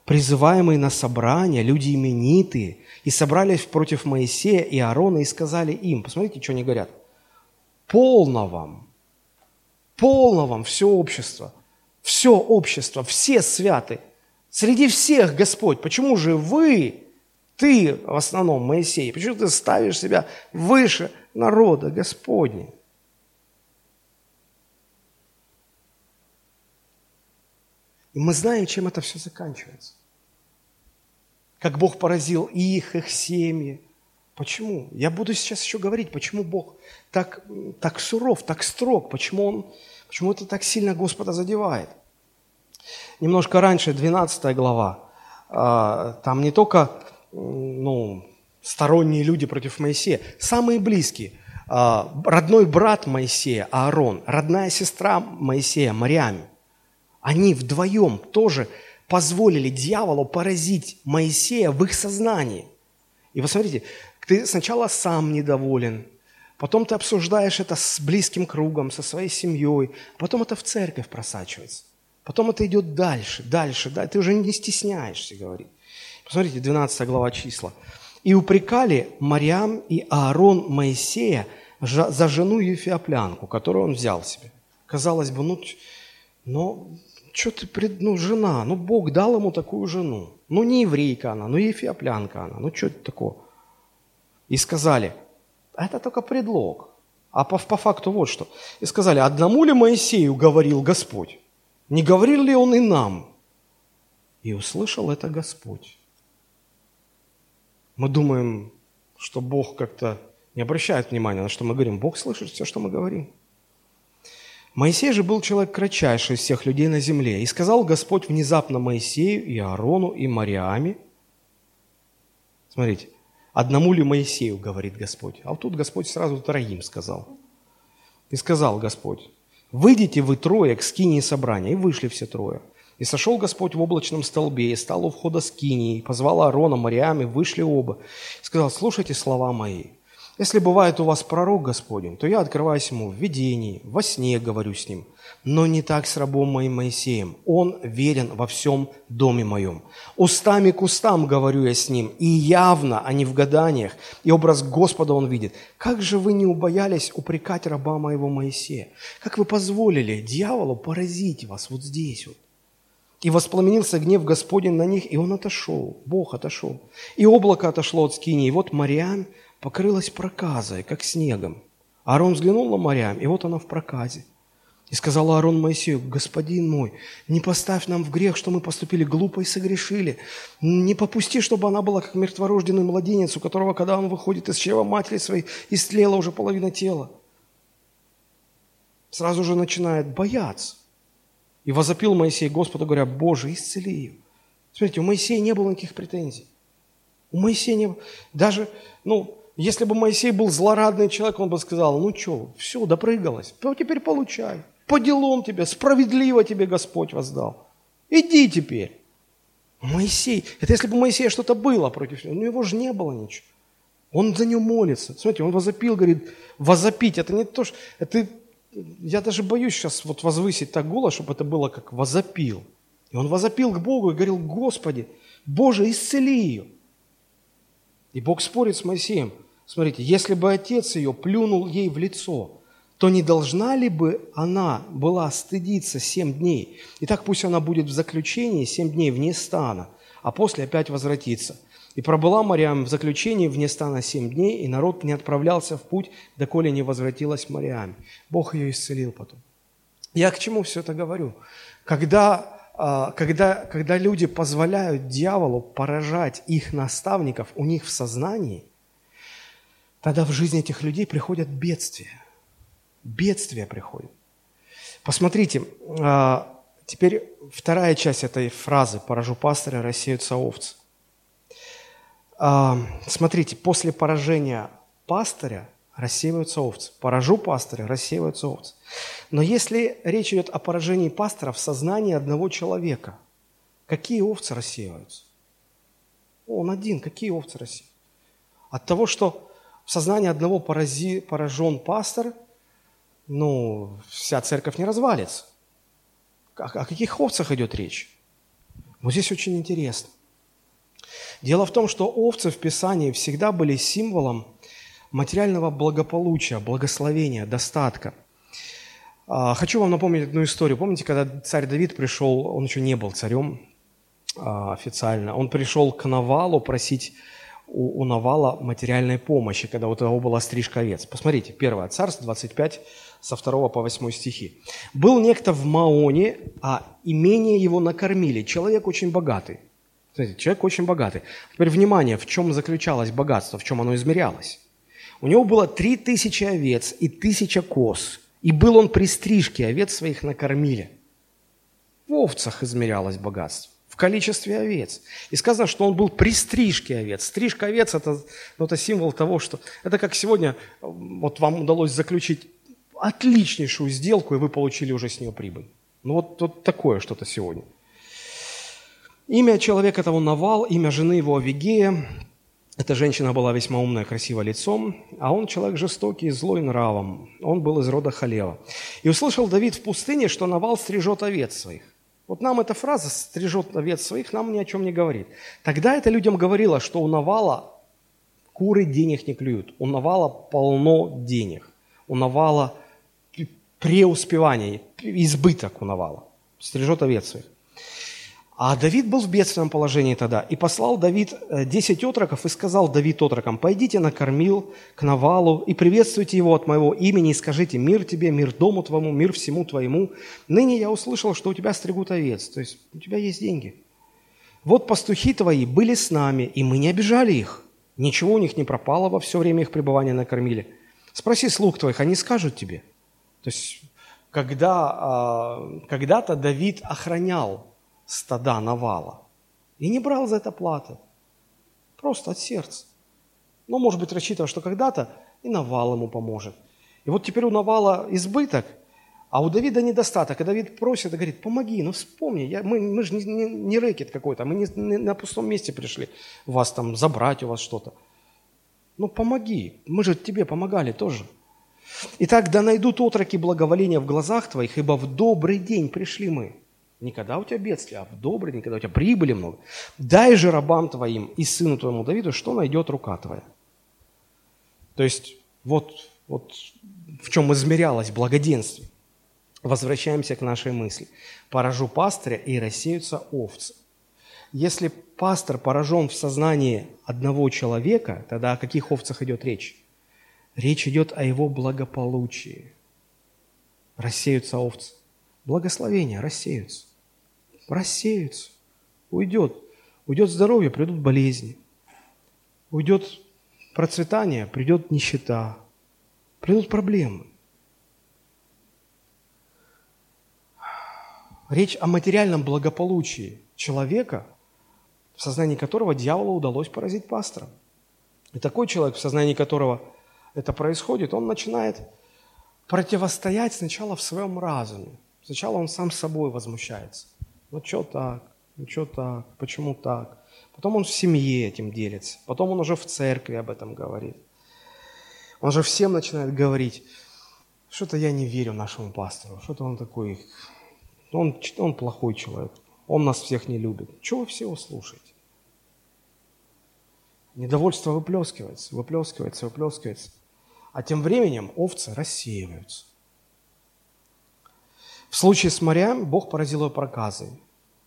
призываемые на собрание, люди именитые, и собрались против Моисея и Аарона и сказали им, посмотрите, что они говорят, полно вам, полно вам все общество – все общество, все святы. Среди всех Господь. Почему же вы, ты в основном, Моисей, почему ты ставишь себя выше народа Господня? И мы знаем, чем это все заканчивается. Как Бог поразил их, их семьи. Почему? Я буду сейчас еще говорить, почему Бог так, так суров, так строг, почему Он Почему это так сильно Господа задевает? Немножко раньше, 12 глава, а, там не только ну, сторонние люди против Моисея, самые близкие. А, родной брат Моисея, Аарон, родная сестра Моисея, Мариам, они вдвоем тоже позволили дьяволу поразить Моисея в их сознании. И посмотрите, ты сначала сам недоволен, Потом ты обсуждаешь это с близким кругом, со своей семьей. Потом это в церковь просачивается. Потом это идет дальше, дальше, да. Ты уже не стесняешься говорить. Посмотрите, 12 глава числа. «И упрекали Мариам и Аарон Моисея за жену Ефиоплянку, которую он взял себе». Казалось бы, ну, ну что ты, пред, ну, жена, ну, Бог дал ему такую жену. Ну, не еврейка она, ну, ефиоплянка она, ну, что это такое? И сказали – это только предлог. А по, по факту вот что. И сказали, одному ли Моисею говорил Господь? Не говорил ли он и нам? И услышал это Господь. Мы думаем, что Бог как-то не обращает внимания на что мы говорим. Бог слышит все, что мы говорим. Моисей же был человек кратчайший из всех людей на земле. И сказал Господь внезапно Моисею и Аарону и Мариаме. Смотрите, одному ли Моисею, говорит Господь. А вот тут Господь сразу троим сказал. И сказал Господь, выйдите вы трое к скинии собрания. И вышли все трое. И сошел Господь в облачном столбе, и стал у входа скинии, и позвал Аарона, Мариаме, вышли оба. И сказал, слушайте слова мои. Если бывает у вас пророк Господень, то я открываюсь ему в видении, во сне говорю с ним. Но не так с рабом моим Моисеем. Он верен во всем доме моем. Устами к устам говорю я с ним, и явно, а не в гаданиях, и образ Господа он видит. Как же вы не убоялись упрекать раба моего Моисея? Как вы позволили дьяволу поразить вас вот здесь вот? И воспламенился гнев Господень на них, и он отошел, Бог отошел. И облако отошло от скини, и вот Мариам покрылась проказой, как снегом. Аарон взглянул на Мариам, и вот она в проказе. И сказал Аарон Моисею, «Господин мой, не поставь нам в грех, что мы поступили глупо и согрешили. Не попусти, чтобы она была как мертворожденный младенец, у которого, когда он выходит из чрева матери своей, истлела уже половина тела». Сразу же начинает бояться. И возопил Моисей Господу, говоря, «Боже, исцели ее». Смотрите, у Моисея не было никаких претензий. У Моисея не было. Даже, ну, если бы Моисей был злорадный человек, он бы сказал, ну что, все, допрыгалось, ну, теперь получай. По делам тебе, справедливо тебе Господь воздал. Иди теперь. Моисей, это если бы Моисея что-то было против него, но его же не было ничего. Он за него молится. Смотрите, он возопил, говорит, возопить, это не то, что... Это, я даже боюсь сейчас вот возвысить так голос, чтобы это было как возопил. И он возопил к Богу и говорил, Господи, Боже, исцели ее. И Бог спорит с Моисеем. Смотрите, если бы отец ее плюнул ей в лицо, то не должна ли бы она была стыдиться семь дней? И так пусть она будет в заключении семь дней вне стана, а после опять возвратится. И пробыла Мариам в заключении вне стана семь дней, и народ не отправлялся в путь, доколе не возвратилась Мариам. Бог ее исцелил потом. Я к чему все это говорю? Когда когда, когда люди позволяют дьяволу поражать их наставников у них в сознании, тогда в жизни этих людей приходят бедствия. Бедствия приходят. Посмотрите, а, теперь вторая часть этой фразы «поражу пастыря, рассеются овцы». А, смотрите, после поражения пастыря рассеиваются овцы. Поражу пастыря, рассеиваются овцы. Но если речь идет о поражении пастора в сознании одного человека, какие овцы рассеиваются? Он один, какие овцы рассеиваются? От того, что в сознании одного порази, поражен пастор, ну, вся церковь не развалится. О, о каких овцах идет речь? Вот здесь очень интересно. Дело в том, что овцы в Писании всегда были символом материального благополучия, благословения, достатка. А, хочу вам напомнить одну историю. Помните, когда царь Давид пришел, он еще не был царем а, официально, он пришел к Навалу просить у, Навала материальной помощи, когда у того была стрижка овец. Посмотрите, 1 Царство 25, со 2 по 8 стихи. «Был некто в Маоне, а имение его накормили. Человек очень богатый». Смотрите, человек очень богатый. Теперь внимание, в чем заключалось богатство, в чем оно измерялось. У него было три тысячи овец и тысяча коз, и был он при стрижке, овец своих накормили. В овцах измерялось богатство, в количестве овец. И сказано, что он был при стрижке овец. Стрижка овец это, ну, это символ того, что... Это как сегодня вот вам удалось заключить отличнейшую сделку, и вы получили уже с нее прибыль. Ну вот, вот такое что-то сегодня. Имя человека того Навал, имя жены его Авигея, эта женщина была весьма умная, красивая лицом, а он человек жестокий злой нравом. Он был из рода Халева. И услышал Давид в пустыне, что Навал стрижет овец своих. Вот нам эта фраза «стрижет овец своих» нам ни о чем не говорит. Тогда это людям говорило, что у Навала куры денег не клюют. У Навала полно денег. У Навала преуспевание, избыток у Навала. Стрижет овец своих. А Давид был в бедственном положении тогда. И послал Давид э, десять отроков и сказал Давид отрокам, «Пойдите на кормил к Навалу и приветствуйте его от моего имени и скажите, мир тебе, мир дому твоему, мир всему твоему. Ныне я услышал, что у тебя стригут овец, то есть у тебя есть деньги. Вот пастухи твои были с нами, и мы не обижали их. Ничего у них не пропало во все время их пребывания на кормиле. Спроси слуг твоих, они скажут тебе». То есть когда, а, когда-то Давид охранял стада Навала. И не брал за это платы. Просто от сердца. Но, может быть, рассчитывал, что когда-то и Навал ему поможет. И вот теперь у Навала избыток, а у Давида недостаток. И Давид просит и говорит, помоги, ну вспомни, я, мы, мы же не, не, не рэкет какой-то, мы не, не на пустом месте пришли вас там забрать у вас что-то. Ну помоги, мы же тебе помогали тоже. Итак, да найдут отроки благоволения в глазах твоих, ибо в добрый день пришли мы. Не когда у тебя бедствие, а в добрый день, когда у тебя прибыли много. Дай же рабам твоим и сыну твоему Давиду, что найдет рука твоя. То есть вот, вот в чем измерялось благоденствие. Возвращаемся к нашей мысли. Поражу пастыря, и рассеются овцы. Если пастор поражен в сознании одного человека, тогда о каких овцах идет речь? Речь идет о его благополучии. Рассеются овцы. Благословения рассеются рассеются, уйдет. Уйдет здоровье, придут болезни. Уйдет процветание, придет нищета. Придут проблемы. Речь о материальном благополучии человека, в сознании которого дьяволу удалось поразить пастора. И такой человек, в сознании которого это происходит, он начинает противостоять сначала в своем разуме. Сначала он сам собой возмущается. Ну что так? Ну что так? Почему так? Потом он в семье этим делится. Потом он уже в церкви об этом говорит. Он же всем начинает говорить, что-то я не верю нашему пастору, что-то он такой, он, он плохой человек, он нас всех не любит. Чего вы все его слушаете? Недовольство выплескивается, выплескивается, выплескивается. А тем временем овцы рассеиваются. В случае с морями Бог поразил его проказой.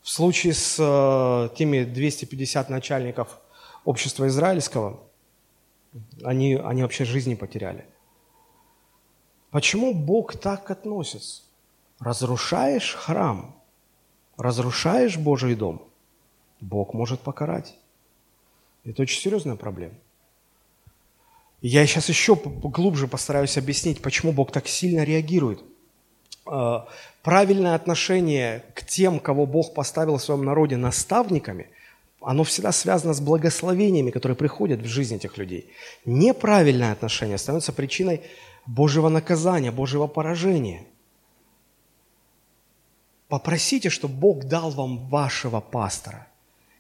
В случае с э, теми 250 начальников общества израильского, они, они вообще жизни потеряли. Почему Бог так относится? Разрушаешь храм, разрушаешь Божий дом, Бог может покарать. Это очень серьезная проблема. я сейчас еще глубже постараюсь объяснить, почему Бог так сильно реагирует – правильное отношение к тем, кого Бог поставил в своем народе наставниками, оно всегда связано с благословениями, которые приходят в жизнь этих людей. Неправильное отношение становится причиной Божьего наказания, Божьего поражения. Попросите, чтобы Бог дал вам вашего пастора.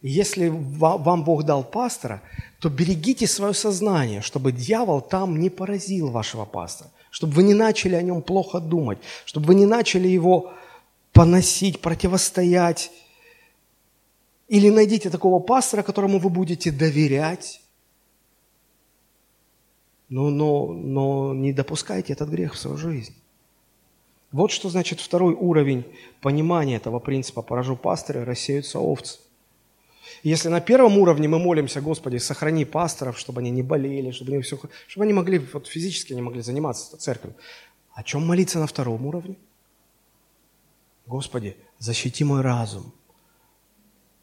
И если вам Бог дал пастора, то берегите свое сознание, чтобы дьявол там не поразил вашего пастора – чтобы вы не начали о нем плохо думать, чтобы вы не начали его поносить, противостоять. Или найдите такого пастора, которому вы будете доверять, но, но, но не допускайте этот грех в свою жизнь. Вот что значит второй уровень понимания этого принципа «поражу пастыря, рассеются овцы». Если на первом уровне мы молимся, Господи, сохрани пасторов, чтобы они не болели, чтобы они, все, чтобы они могли, вот физически они могли заниматься церковью. О чем молиться на втором уровне? Господи, защити мой разум,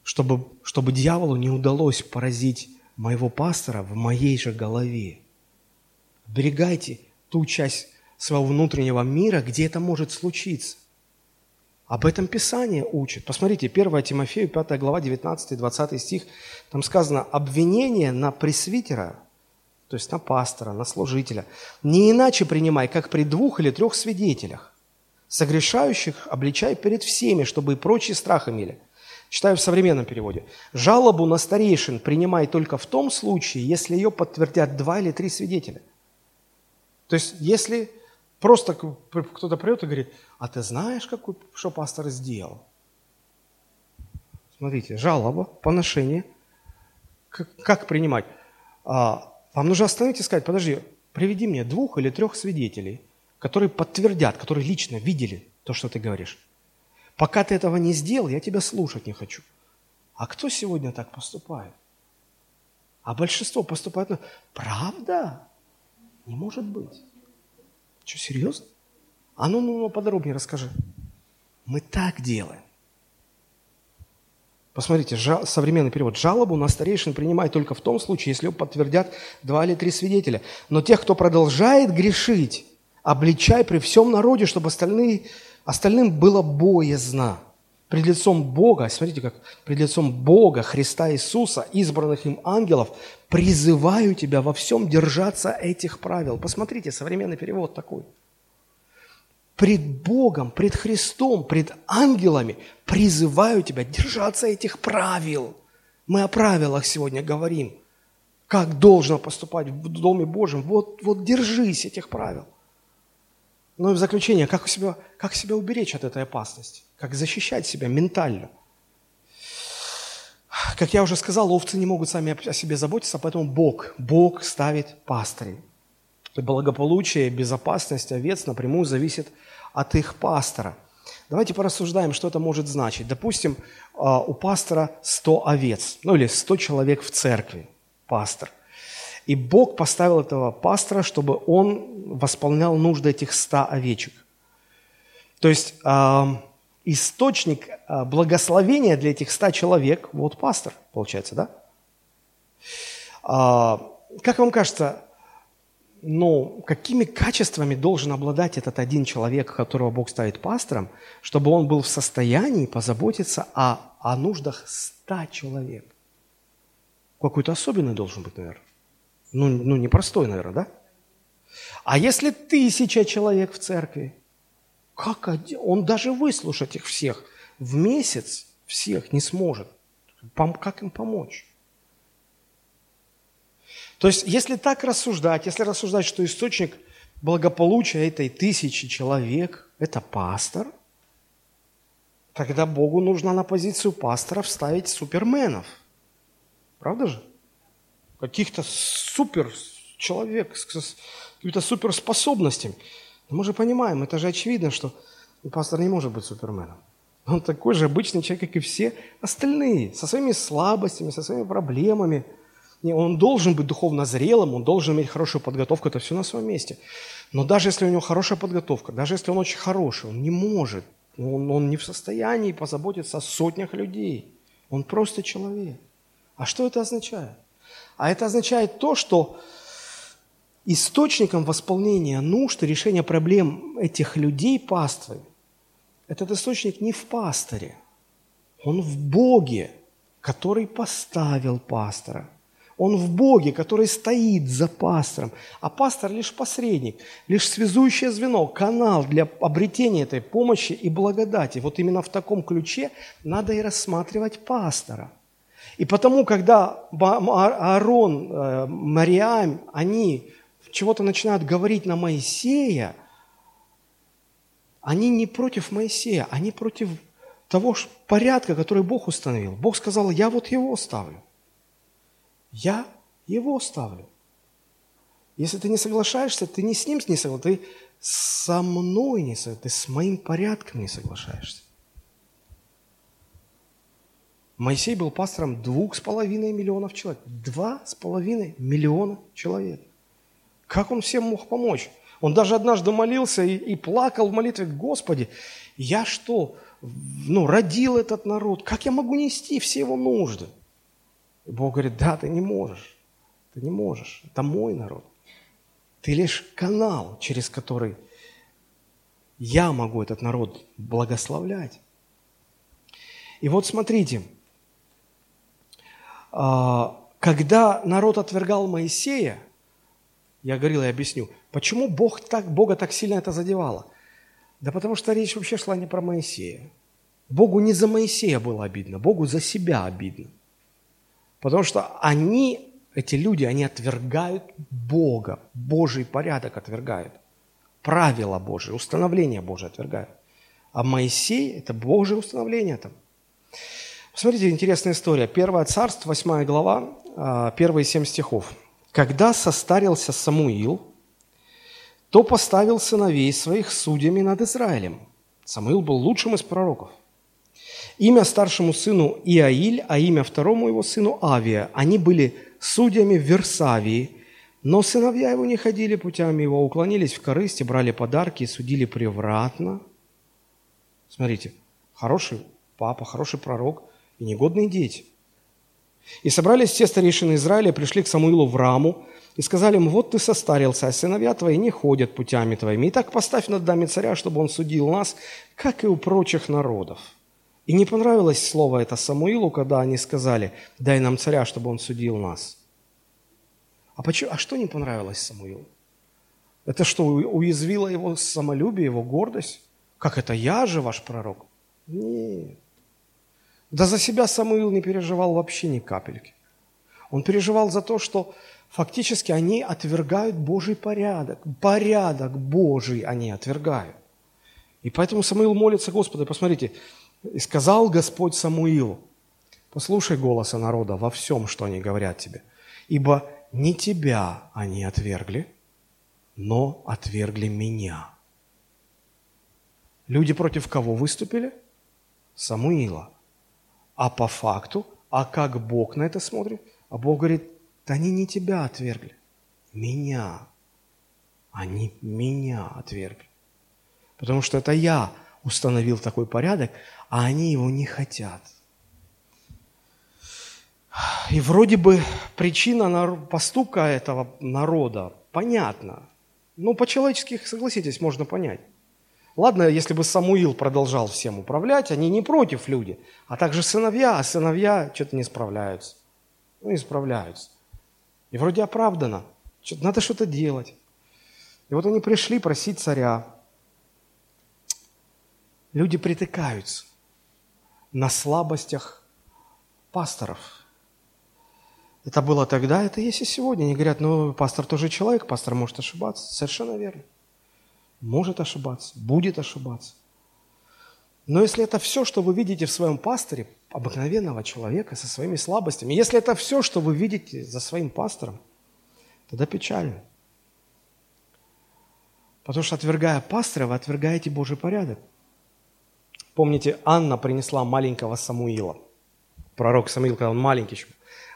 чтобы, чтобы дьяволу не удалось поразить моего пастора в моей же голове. Берегайте ту часть своего внутреннего мира, где это может случиться. Об этом Писание учит. Посмотрите, 1 Тимофею, 5 глава, 19 20 стих. Там сказано, обвинение на пресвитера, то есть на пастора, на служителя, не иначе принимай, как при двух или трех свидетелях. Согрешающих обличай перед всеми, чтобы и прочие страх имели. Читаю в современном переводе. Жалобу на старейшин принимай только в том случае, если ее подтвердят два или три свидетеля. То есть, если Просто кто-то придет и говорит, а ты знаешь, какой, что пастор сделал? Смотрите, жалоба, поношение. Как, как принимать? А, вам нужно остановиться и сказать, подожди, приведи мне двух или трех свидетелей, которые подтвердят, которые лично видели то, что ты говоришь. Пока ты этого не сделал, я тебя слушать не хочу. А кто сегодня так поступает? А большинство поступает, ну, правда? Не может быть. Что, серьезно? А ну, ну, ну, подробнее расскажи. Мы так делаем. Посмотрите, современный перевод. Жалобу на старейшин принимают только в том случае, если подтвердят два или три свидетеля. Но тех, кто продолжает грешить, обличай при всем народе, чтобы остальные, остальным было боязно. Пред лицом Бога, смотрите как, пред лицом Бога, Христа Иисуса, избранных им ангелов, призываю тебя во всем держаться этих правил. Посмотрите, современный перевод такой – пред Богом, пред Христом, пред ангелами призываю тебя держаться этих правил. Мы о правилах сегодня говорим. Как должно поступать в Доме Божьем. Вот, вот держись этих правил. Ну и в заключение, как себя, как себя уберечь от этой опасности? Как защищать себя ментально? Как я уже сказал, овцы не могут сами о себе заботиться, поэтому Бог, Бог ставит пастырей. И благополучие, безопасность овец напрямую зависит от их пастора. Давайте порассуждаем, что это может значить. Допустим, а, у пастора 100 овец, ну или 100 человек в церкви, пастор. И Бог поставил этого пастора, чтобы он восполнял нужды этих 100 овечек. То есть источник э, благословения для этих 100 человек, вот пастор, получается, да? Э, как вам кажется, но какими качествами должен обладать этот один человек, которого Бог ставит пастором, чтобы он был в состоянии позаботиться о, о нуждах ста человек? Какой-то особенный должен быть, наверное. Ну, ну, непростой, наверное, да? А если тысяча человек в церкви, как один, он даже выслушать их всех в месяц всех не сможет. Как им помочь? То есть, если так рассуждать, если рассуждать, что источник благополучия этой тысячи человек – это пастор, тогда Богу нужно на позицию пастора вставить суперменов. Правда же? Каких-то супер человек с какими-то суперспособностями. Но мы же понимаем, это же очевидно, что пастор не может быть суперменом. Он такой же обычный человек, как и все остальные, со своими слабостями, со своими проблемами – он должен быть духовно зрелым, он должен иметь хорошую подготовку, это все на своем месте. Но даже если у него хорошая подготовка, даже если он очень хороший, он не может, он, он не в состоянии позаботиться о сотнях людей. Он просто человек. А что это означает? А это означает то, что источником восполнения нужд и решения проблем этих людей паствы, этот источник не в пасторе, он в Боге, который поставил пастора – он в Боге, который стоит за пастором. А пастор лишь посредник, лишь связующее звено, канал для обретения этой помощи и благодати. Вот именно в таком ключе надо и рассматривать пастора. И потому, когда Аарон, э, Мариам, они чего-то начинают говорить на Моисея, они не против Моисея, они против того порядка, который Бог установил. Бог сказал, я вот его ставлю. Я его ставлю. Если ты не соглашаешься, ты не с ним не соглашаешься, ты со мной не соглашаешься, ты с моим порядком не соглашаешься. Моисей был пастором двух с половиной миллионов человек. Два с половиной миллиона человек. Как он всем мог помочь? Он даже однажды молился и, и плакал в молитве, Господи, я что, ну, родил этот народ, как я могу нести все его нужды? И Бог говорит, да, ты не можешь. Ты не можешь. Это мой народ. Ты лишь канал, через который я могу этот народ благословлять. И вот смотрите, когда народ отвергал Моисея, я говорил и объясню, почему Бог так, Бога так сильно это задевало. Да потому что речь вообще шла не про Моисея. Богу не за Моисея было обидно, Богу за себя обидно. Потому что они, эти люди, они отвергают Бога, Божий порядок отвергают, правила Божьи, установление Божие отвергают. А Моисей – это Божье установление там. Посмотрите, интересная история. Первое царство, 8 глава, а, первые семь стихов. «Когда состарился Самуил, то поставил сыновей своих судьями над Израилем. Самуил был лучшим из пророков. Имя старшему сыну Иаиль, а имя второму его сыну Авия. Они были судьями в Версавии, но сыновья его не ходили путями его, уклонились в корысти, брали подарки и судили превратно. Смотрите, хороший папа, хороший пророк и негодные дети. И собрались все старейшины Израиля, пришли к Самуилу в Раму и сказали ему, вот ты состарился, а сыновья твои не ходят путями твоими. И так поставь над нами царя, чтобы он судил нас, как и у прочих народов. И не понравилось слово это Самуилу, когда они сказали, дай нам царя, чтобы он судил нас. А, почему, а что не понравилось Самуилу? Это что, уязвило его самолюбие, его гордость? Как это, я же ваш пророк? Нет. Да за себя Самуил не переживал вообще ни капельки. Он переживал за то, что фактически они отвергают Божий порядок. Порядок Божий они отвергают. И поэтому Самуил молится Господу. Посмотрите, и сказал Господь Самуилу, послушай голоса народа во всем, что они говорят тебе, ибо не тебя они отвергли, но отвергли меня. Люди против кого выступили? Самуила. А по факту, а как Бог на это смотрит? А Бог говорит, да они не тебя отвергли, меня. Они меня отвергли. Потому что это я установил такой порядок, а они его не хотят. И вроде бы причина поступка этого народа понятна. Ну, по-человечески, согласитесь, можно понять. Ладно, если бы Самуил продолжал всем управлять, они не против люди, а также сыновья, а сыновья что-то не справляются. Ну, не справляются. И вроде оправдано. Надо что-то делать. И вот они пришли просить царя. Люди притыкаются на слабостях пасторов. Это было тогда, это есть и сегодня. Они говорят, ну, пастор тоже человек, пастор может ошибаться. Совершенно верно. Может ошибаться, будет ошибаться. Но если это все, что вы видите в своем пасторе, обыкновенного человека со своими слабостями, если это все, что вы видите за своим пастором, тогда печально. Потому что, отвергая пастора, вы отвергаете Божий порядок. Помните, Анна принесла маленького Самуила. Пророк Самуил, когда он маленький еще,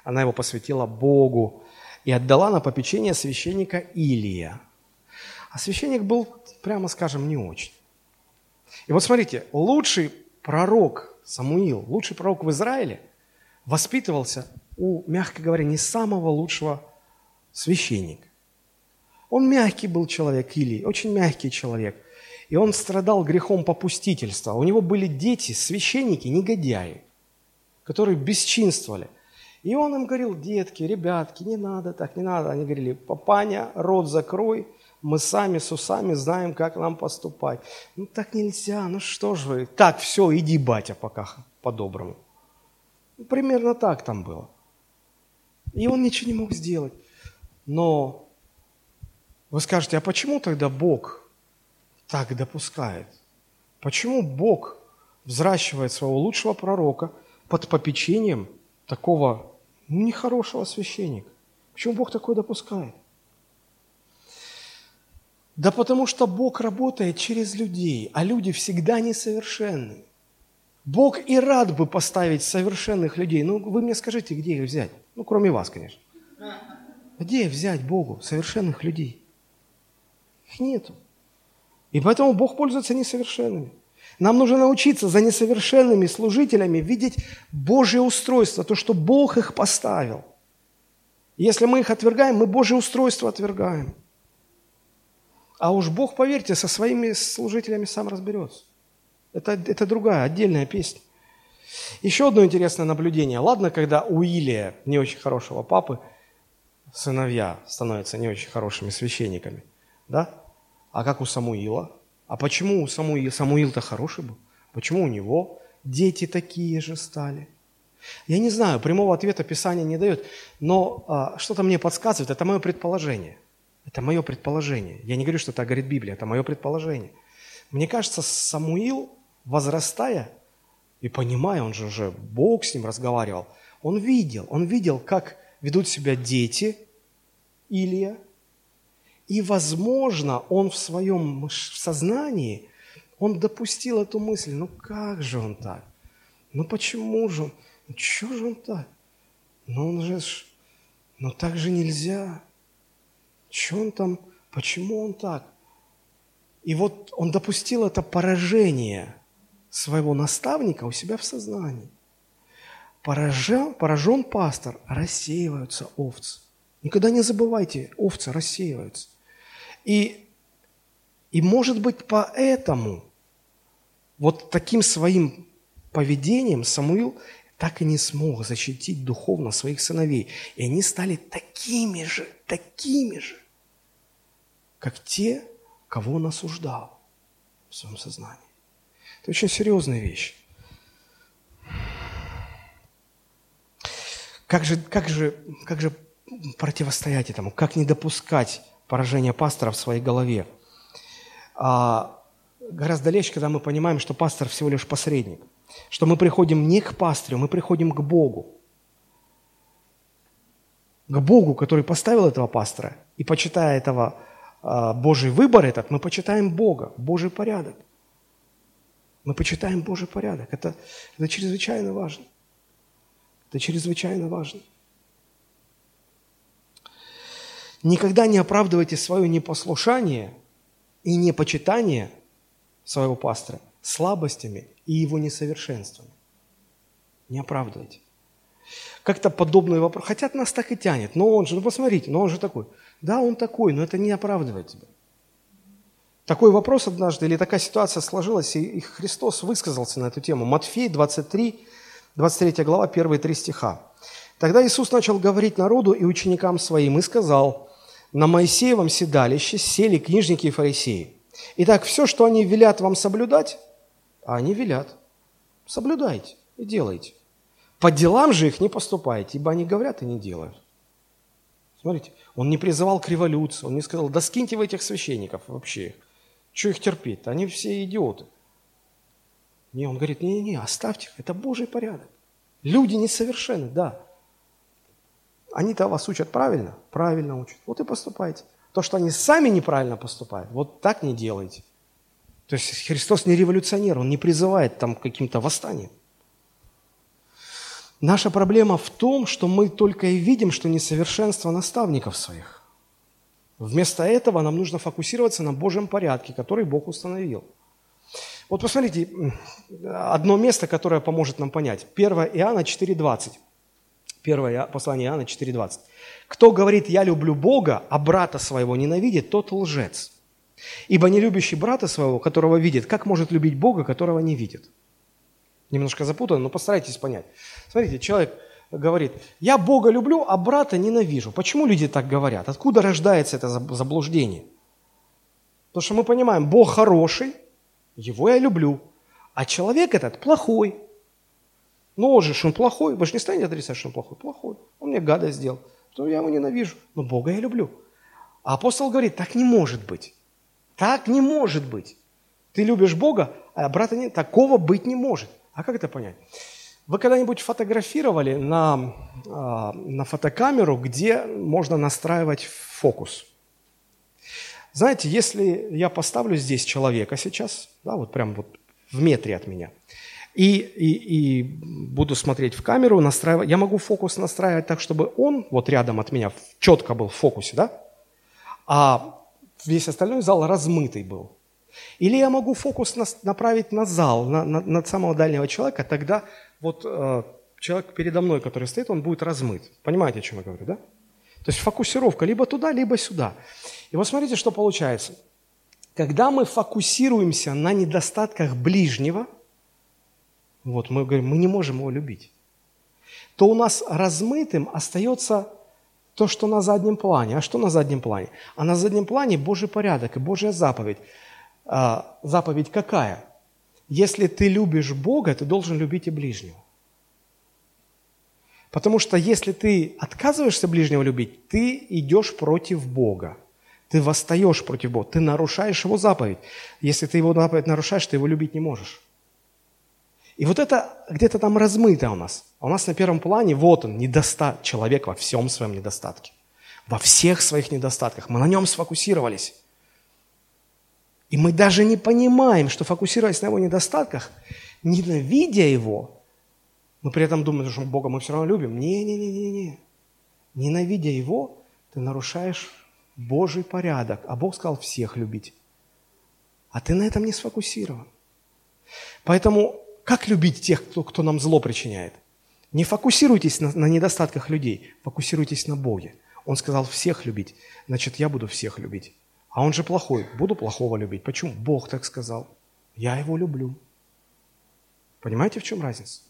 она его посвятила Богу и отдала на попечение священника Илия. А священник был, прямо скажем, не очень. И вот смотрите, лучший пророк Самуил, лучший пророк в Израиле, воспитывался у, мягко говоря, не самого лучшего священника. Он мягкий был человек, Илий, очень мягкий человек. И он страдал грехом попустительства. У него были дети, священники, негодяи, которые бесчинствовали. И он им говорил, детки, ребятки, не надо так, не надо. Они говорили, папаня, рот закрой, мы сами с усами знаем, как нам поступать. Ну так нельзя, ну что же вы. Так, все, иди, батя, пока по-доброму. Ну, примерно так там было. И он ничего не мог сделать. Но вы скажете, а почему тогда Бог так допускает? Почему Бог взращивает своего лучшего пророка под попечением такого ну, нехорошего священника? Почему Бог такое допускает? Да потому что Бог работает через людей, а люди всегда несовершенны. Бог и рад бы поставить совершенных людей. Ну, вы мне скажите, где их взять? Ну, кроме вас, конечно. Где взять Богу совершенных людей? Их нету. И поэтому Бог пользуется несовершенными. Нам нужно научиться за несовершенными служителями видеть Божье устройство, то, что Бог их поставил. Если мы их отвергаем, мы Божье устройство отвергаем. А уж Бог, поверьте, со своими служителями сам разберется. Это, это другая, отдельная песня. Еще одно интересное наблюдение. Ладно, когда у Илия, не очень хорошего папы, сыновья становятся не очень хорошими священниками, да? А как у Самуила? А почему у Самуила? Самуил-то хороший был. Почему у него дети такие же стали? Я не знаю, прямого ответа Писание не дает, но а, что-то мне подсказывает, это мое предположение. Это мое предположение. Я не говорю, что так говорит Библия, это мое предположение. Мне кажется, Самуил, возрастая и понимая, он же уже Бог с ним разговаривал, он видел, он видел, как ведут себя дети Илия, и, возможно, он в своем сознании, он допустил эту мысль, ну как же он так? Ну почему же он? Ну что же он так? Ну он же, ну так же нельзя. Что он там, почему он так? И вот он допустил это поражение своего наставника у себя в сознании. Поражен, поражен пастор, рассеиваются овцы. Никогда не забывайте, овцы рассеиваются. И, и может быть поэтому вот таким своим поведением Самуил так и не смог защитить духовно своих сыновей. И они стали такими же, такими же, как те, кого он осуждал в своем сознании. Это очень серьезная вещь. Как же, как же, как же противостоять этому? Как не допускать поражения пастора в своей голове? А, гораздо легче, когда мы понимаем, что пастор всего лишь посредник. Что мы приходим не к пастырю, мы приходим к Богу. К Богу, который поставил этого пастора. И почитая этого Божий выбор этот, мы почитаем Бога, Божий порядок. Мы почитаем Божий порядок. Это, это чрезвычайно важно. Это чрезвычайно важно. Никогда не оправдывайте свое непослушание и непочитание своего пастора слабостями и его несовершенствами. Не оправдывайте. Как-то подобный вопрос. Хотя нас так и тянет. Но он же, ну посмотрите, но он же такой. Да, он такой, но это не оправдывает тебя. Такой вопрос однажды или такая ситуация сложилась, и Христос высказался на эту тему. Матфей 23, 23 глава, первые три стиха. Тогда Иисус начал говорить народу и ученикам своим и сказал, «На Моисеевом седалище сели книжники и фарисеи. Итак, все, что они велят вам соблюдать, а они велят, соблюдайте и делайте. По делам же их не поступайте, ибо они говорят и не делают». Смотрите, он не призывал к революции, он не сказал, да скиньте вы этих священников вообще. Что их терпеть? Они все идиоты. Не, он говорит, не-не-не, оставьте их, это Божий порядок. Люди несовершенны, да. Они-то вас учат правильно? Правильно учат. Вот и поступайте. То, что они сами неправильно поступают, вот так не делайте. То есть Христос не революционер, Он не призывает там к каким-то восстаниям. Наша проблема в том, что мы только и видим, что несовершенство наставников своих. Вместо этого нам нужно фокусироваться на Божьем порядке, который Бог установил. Вот посмотрите, одно место, которое поможет нам понять. 1 Иоанна 4,20. Первое послание Иоанна 4,20. «Кто говорит, я люблю Бога, а брата своего ненавидит, тот лжец. Ибо не любящий брата своего, которого видит, как может любить Бога, которого не видит?» Немножко запутано, но постарайтесь понять. Смотрите, человек говорит, я Бога люблю, а брата ненавижу. Почему люди так говорят? Откуда рождается это заблуждение? Потому что мы понимаем, Бог хороший, его я люблю, а человек этот плохой. Ну, он же, что он плохой, вы же не станете отрицать, что он плохой. Плохой. Он мне гадость сделал. То я его ненавижу, но Бога я люблю. А апостол говорит, так не может быть. Так не может быть. Ты любишь Бога, а брата нет. Такого быть не может. А как это понять? Вы когда-нибудь фотографировали на, а, на фотокамеру, где можно настраивать фокус? Знаете, если я поставлю здесь человека сейчас, да, вот прям вот в метре от меня, и, и, и буду смотреть в камеру, настраивать, я могу фокус настраивать так, чтобы он вот рядом от меня четко был в фокусе, да? А весь остальной зал размытый был. Или я могу фокус направить на зал, на, на, на самого дальнего человека, тогда вот э, человек передо мной, который стоит, он будет размыт. Понимаете, о чем я говорю, да? То есть фокусировка либо туда, либо сюда. И вот смотрите, что получается. Когда мы фокусируемся на недостатках ближнего, вот мы говорим, мы не можем его любить, то у нас размытым остается то, что на заднем плане. А что на заднем плане? А на заднем плане Божий порядок и Божья заповедь. А, заповедь какая? Если ты любишь Бога, ты должен любить и ближнего. Потому что если ты отказываешься ближнего любить, ты идешь против Бога. Ты восстаешь против Бога, ты нарушаешь Его заповедь. Если ты Его заповедь нарушаешь, ты Его любить не можешь. И вот это где-то там размыто у нас. А у нас на первом плане, вот он, недостаток, человек во всем своем недостатке. Во всех своих недостатках. Мы на нем сфокусировались. И мы даже не понимаем, что фокусируясь на его недостатках, ненавидя его, мы при этом думаем, что Бога мы все равно любим. Не-не-не-не-не. Ненавидя Его, ты нарушаешь Божий порядок. А Бог сказал всех любить. А ты на этом не сфокусирован. Поэтому как любить тех, кто, кто нам зло причиняет? Не фокусируйтесь на, на недостатках людей, фокусируйтесь на Боге. Он сказал всех любить, значит, я буду всех любить. А он же плохой, буду плохого любить. Почему? Бог так сказал. Я его люблю. Понимаете, в чем разница?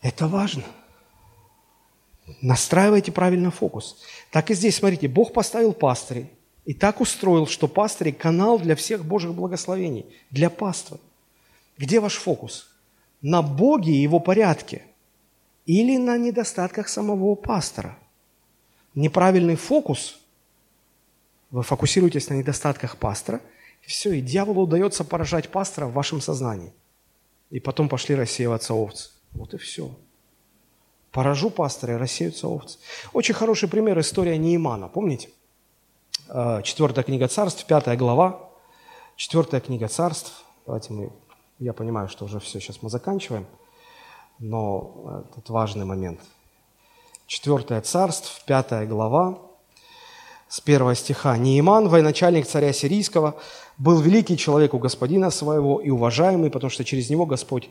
Это важно. Настраивайте правильно фокус. Так и здесь, смотрите, Бог поставил пастырей и так устроил, что пастыри – канал для всех Божьих благословений, для паства. Где ваш фокус? На Боге и Его порядке или на недостатках самого пастора? Неправильный фокус – вы фокусируетесь на недостатках пастора, и все, и дьяволу удается поражать пастора в вашем сознании. И потом пошли рассеиваться овцы. Вот и все. Поражу пастора, и рассеются овцы. Очень хороший пример история Неимана. Помните? Э, четвертая книга царств, пятая глава. Четвертая книга царств. Давайте мы... Я понимаю, что уже все, сейчас мы заканчиваем. Но это важный момент. Четвертое царств, пятая глава с первого стиха. «Неиман, военачальник царя сирийского, был великий человек у господина своего и уважаемый, потому что через него Господь,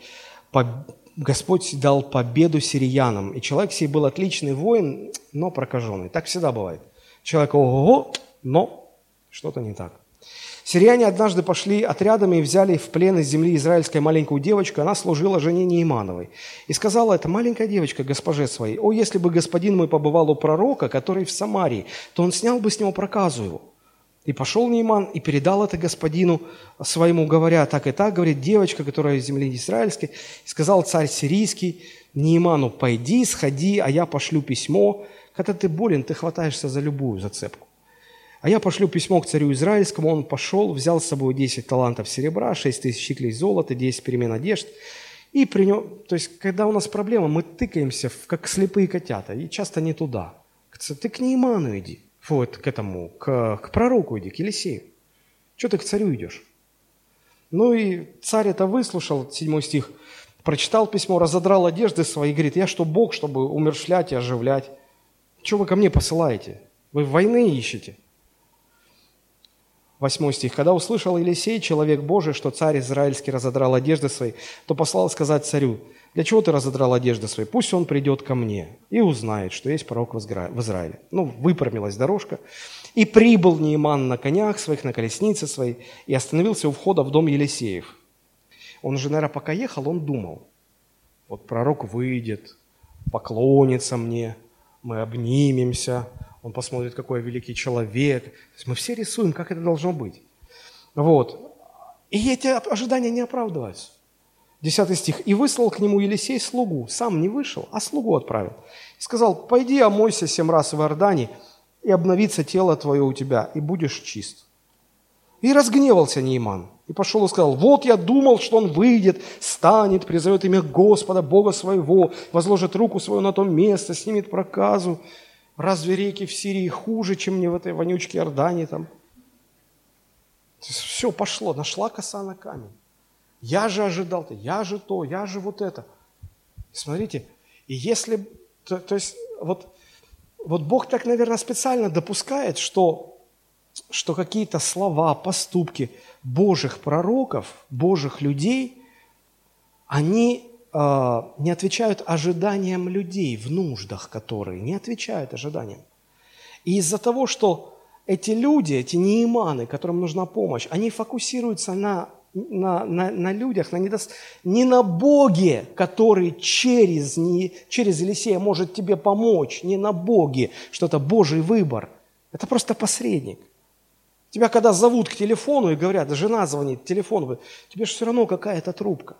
Господь дал победу сириянам. И человек сей был отличный воин, но прокаженный». Так всегда бывает. Человек ого-го, но что-то не так. Сирияне однажды пошли отрядами и взяли в плен из земли израильской маленькую девочку, она служила жене Неимановой. И сказала эта маленькая девочка госпоже своей, «О, если бы господин мой побывал у пророка, который в Самарии, то он снял бы с него проказу его». И пошел Нейман и передал это господину своему, говоря, так и так, говорит, девочка, которая из земли израильской, сказал царь сирийский Нейману, пойди, сходи, а я пошлю письмо. Когда ты болен, ты хватаешься за любую зацепку. А я пошлю письмо к царю Израильскому. Он пошел, взял с собой 10 талантов серебра, 6 тысяч щиклей золота, 10 перемен одежд. И при нем, то есть, когда у нас проблема, мы тыкаемся, как слепые котята, и часто не туда. Ты к Нейману иди, вот, к этому, к, к пророку иди, к Елисею. Что ты к царю идешь? Ну и царь это выслушал, 7 стих, прочитал письмо, разодрал одежды свои, говорит, я что, Бог, чтобы умершлять и оживлять? Что вы ко мне посылаете? Вы войны ищете? 8 стих. «Когда услышал Елисей, человек Божий, что царь израильский разодрал одежды свои, то послал сказать царю, для чего ты разодрал одежды свои? Пусть он придет ко мне и узнает, что есть пророк в Израиле». Ну, выпрямилась дорожка. «И прибыл Неиман на конях своих, на колеснице своей, и остановился у входа в дом Елисеев». Он же, наверное, пока ехал, он думал, вот пророк выйдет, поклонится мне, мы обнимемся, он посмотрит, какой я великий человек. То есть мы все рисуем, как это должно быть. Вот. И эти ожидания не оправдываются. Десятый стих. «И выслал к нему Елисей слугу». Сам не вышел, а слугу отправил. И сказал, «Пойди омойся семь раз в Иордане, и обновится тело твое у тебя, и будешь чист». И разгневался Нейман. И пошел и сказал, вот я думал, что он выйдет, станет, призовет имя Господа, Бога своего, возложит руку свою на то место, снимет проказу. Разве реки в Сирии хуже, чем мне в этой вонючке Иордании там? Все пошло, нашла коса на камень. Я же ожидал-то, я же то, я же вот это. Смотрите, и если, то, то есть вот, вот Бог так, наверное, специально допускает, что, что какие-то слова, поступки Божьих пророков, Божьих людей, они не отвечают ожиданиям людей в нуждах, которые не отвечают ожиданиям. И из-за того, что эти люди, эти неиманы, которым нужна помощь, они фокусируются на, на, на, на людях, на недост... не на Боге, который через, не, через Елисея может тебе помочь, не на Боге, что это Божий выбор. Это просто посредник. Тебя когда зовут к телефону и говорят, жена звонит, телефон, тебе же все равно какая-то трубка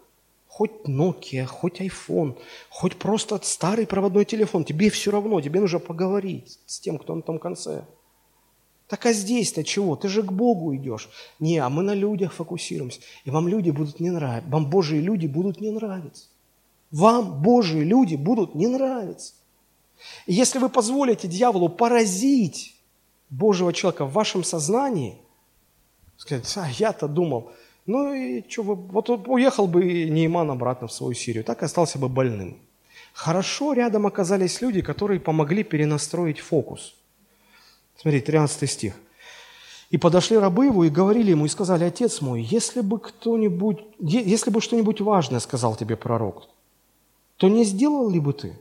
хоть Nokia, хоть iPhone, хоть просто старый проводной телефон, тебе все равно, тебе нужно поговорить с тем, кто на том конце. Так а здесь-то чего? Ты же к Богу идешь. Не, а мы на людях фокусируемся. И вам люди будут не нравиться. Вам Божьи люди будут не нравиться. Вам Божьи люди будут не нравиться. И если вы позволите дьяволу поразить Божьего человека в вашем сознании, сказать, а я-то думал, Ну и что, вот уехал бы Нейман обратно в свою Сирию, так и остался бы больным. Хорошо рядом оказались люди, которые помогли перенастроить фокус. Смотрите, 13 стих. И подошли рабы его и говорили ему, и сказали, отец мой, если бы кто-нибудь, если бы что-нибудь важное сказал тебе пророк, то не сделал ли бы ты?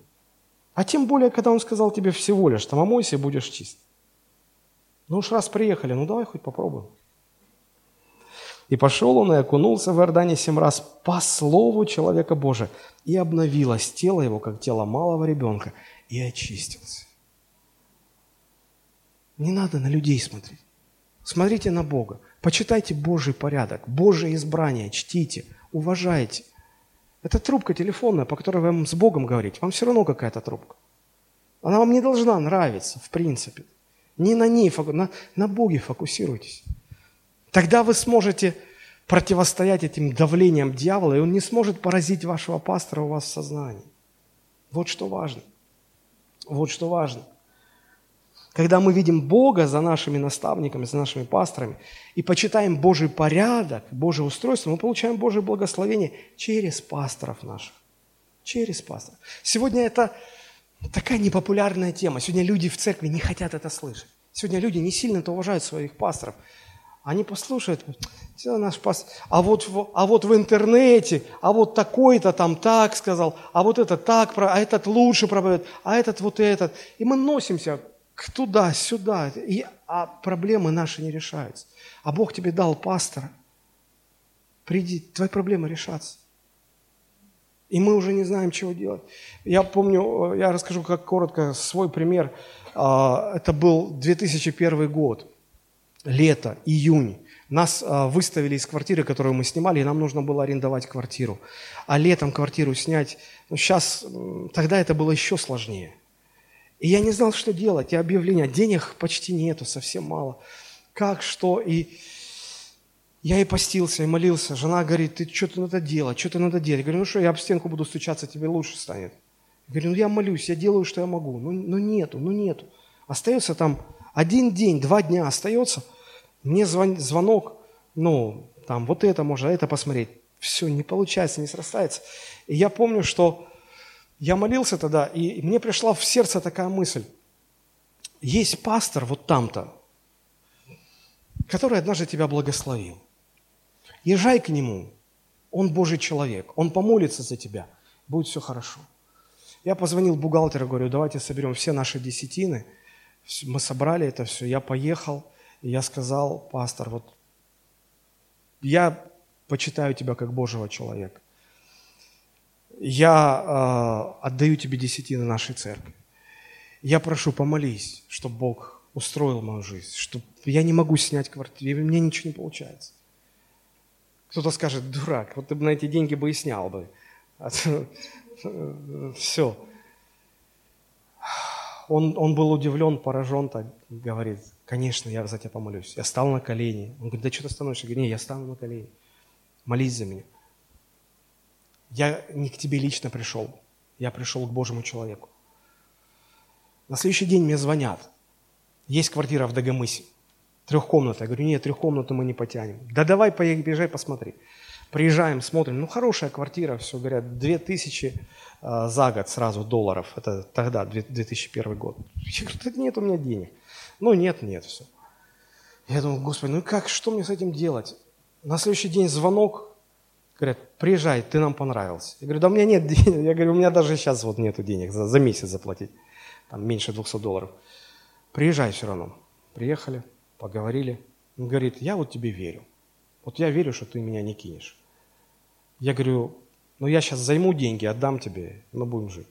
А тем более, когда он сказал тебе всего лишь, там омойся и будешь чист. Ну уж раз приехали, ну давай хоть попробуем. И пошел он и окунулся в Иордане семь раз по слову человека Божия, и обновилось тело его, как тело малого ребенка, и очистился. Не надо на людей смотреть. Смотрите на Бога. Почитайте Божий порядок, Божие избрание, чтите, уважайте. Это трубка телефонная, по которой вам с Богом говорить. Вам все равно какая-то трубка. Она вам не должна нравиться, в принципе. Не на ней, на, на Боге фокусируйтесь. Тогда вы сможете противостоять этим давлениям дьявола, и он не сможет поразить вашего пастора у вас в сознании. Вот что важно. Вот что важно. Когда мы видим Бога за нашими наставниками, за нашими пасторами, и почитаем Божий порядок, Божье устройство, мы получаем Божье благословение через пасторов наших. Через пасторов. Сегодня это такая непопулярная тема. Сегодня люди в церкви не хотят это слышать. Сегодня люди не сильно-то уважают своих пасторов. Они послушают, все наш пастор, а вот, а вот в интернете, а вот такой-то там так сказал, а вот этот так, а этот лучше проповедует, а этот вот этот. И мы носимся туда-сюда, и, а проблемы наши не решаются. А Бог тебе дал пастора. Приди, твои проблемы решатся. И мы уже не знаем, чего делать. Я помню, я расскажу как коротко свой пример. А, это был 2001 год, лето, июнь. Нас а, выставили из квартиры, которую мы снимали, и нам нужно было арендовать квартиру. А летом квартиру снять, ну сейчас, тогда это было еще сложнее – и я не знал, что делать. И объявления, денег почти нету, совсем мало. Как, что? И я и постился, и молился. Жена говорит, ты что-то надо делать, что-то надо делать. Я говорю, ну что, я об стенку буду стучаться, тебе лучше станет. Я говорю, ну я молюсь, я делаю, что я могу. Ну, ну нету, ну нету. Остается там один день, два дня остается. Мне звон, звонок, ну, там, вот это можно, это посмотреть. Все, не получается, не срастается. И я помню, что я молился тогда, и мне пришла в сердце такая мысль. Есть пастор вот там-то, который однажды тебя благословил. Езжай к нему, он Божий человек, он помолится за тебя, будет все хорошо. Я позвонил бухгалтеру, говорю, давайте соберем все наши десятины. Мы собрали это все, я поехал, и я сказал, пастор, вот я почитаю тебя как Божьего человека я э, отдаю тебе десятины нашей церкви. Я прошу, помолись, чтобы Бог устроил мою жизнь, чтобы я не могу снять квартиру, и мне ничего не получается. Кто-то скажет, дурак, вот ты бы на эти деньги бы и снял бы. <laughs> Все. Он, он был удивлен, поражен, так говорит, конечно, я за тебя помолюсь. Я стал на колени. Он говорит, да что ты становишься? Я говорю, не, я стану на колени. Молись за меня. Я не к тебе лично пришел, я пришел к Божьему человеку. На следующий день мне звонят. Есть квартира в Дагомысе, трехкомнатная. Я говорю, нет, трехкомнату мы не потянем. Да давай, поезжай, посмотри. Приезжаем, смотрим, ну хорошая квартира, все, говорят, 2000 э, за год сразу долларов. Это тогда, 2001 год. Я говорю, да нет у меня денег. Ну нет, нет, все. Я думаю, господи, ну как, что мне с этим делать? На следующий день звонок, Говорят, приезжай, ты нам понравился. Я говорю, да у меня нет денег. Я говорю, у меня даже сейчас вот нету денег за, за месяц заплатить. Там меньше 200 долларов. Приезжай все равно. Приехали, поговорили. Он говорит, я вот тебе верю. Вот я верю, что ты меня не кинешь. Я говорю, ну я сейчас займу деньги, отдам тебе, мы будем жить.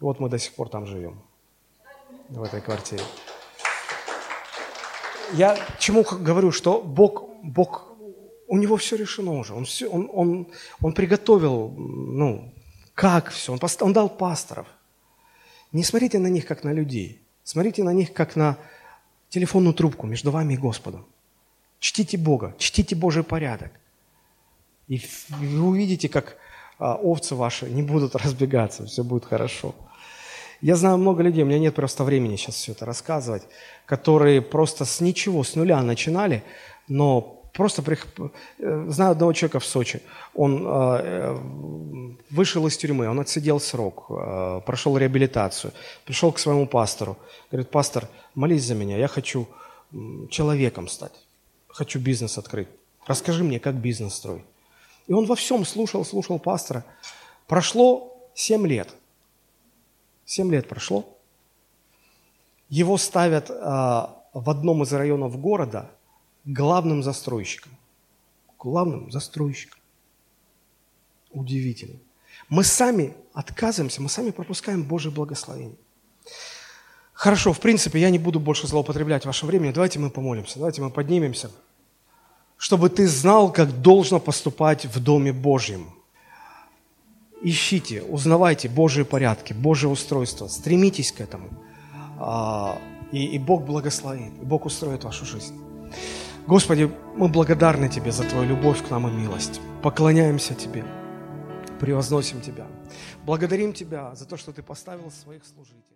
И вот мы до сих пор там живем, в этой квартире. Я чему говорю, что Бог, Бог у него все решено уже. Он, все, он, он, он приготовил, ну, как все. Он, он дал пасторов. Не смотрите на них, как на людей. Смотрите на них, как на телефонную трубку между вами и Господом. Чтите Бога, чтите Божий порядок. И вы увидите, как а, овцы ваши не будут <laughs> разбегаться, все будет хорошо. Я знаю много людей, у меня нет просто времени сейчас все это рассказывать, которые просто с ничего, с нуля начинали, но просто прих... Э, знаю одного человека в Сочи. Он э, вышел из тюрьмы, он отсидел срок, э, прошел реабилитацию, пришел к своему пастору. Говорит, пастор, молись за меня, я хочу человеком стать, хочу бизнес открыть. Расскажи мне, как бизнес строить. И он во всем слушал, слушал пастора. Прошло семь лет. Семь лет прошло. Его ставят а, в одном из районов города главным застройщиком. Главным застройщиком. Удивительно. Мы сами отказываемся, мы сами пропускаем Божье благословение. Хорошо, в принципе, я не буду больше злоупотреблять ваше время. Давайте мы помолимся, давайте мы поднимемся, чтобы ты знал, как должно поступать в Доме Божьем. Ищите, узнавайте Божьи порядки, Божье устройство, стремитесь к этому. А, и, и Бог благословит, и Бог устроит вашу жизнь. Господи, мы благодарны Тебе за Твою любовь к нам и милость. Поклоняемся Тебе, превозносим Тебя. Благодарим Тебя за то, что Ты поставил своих служителей.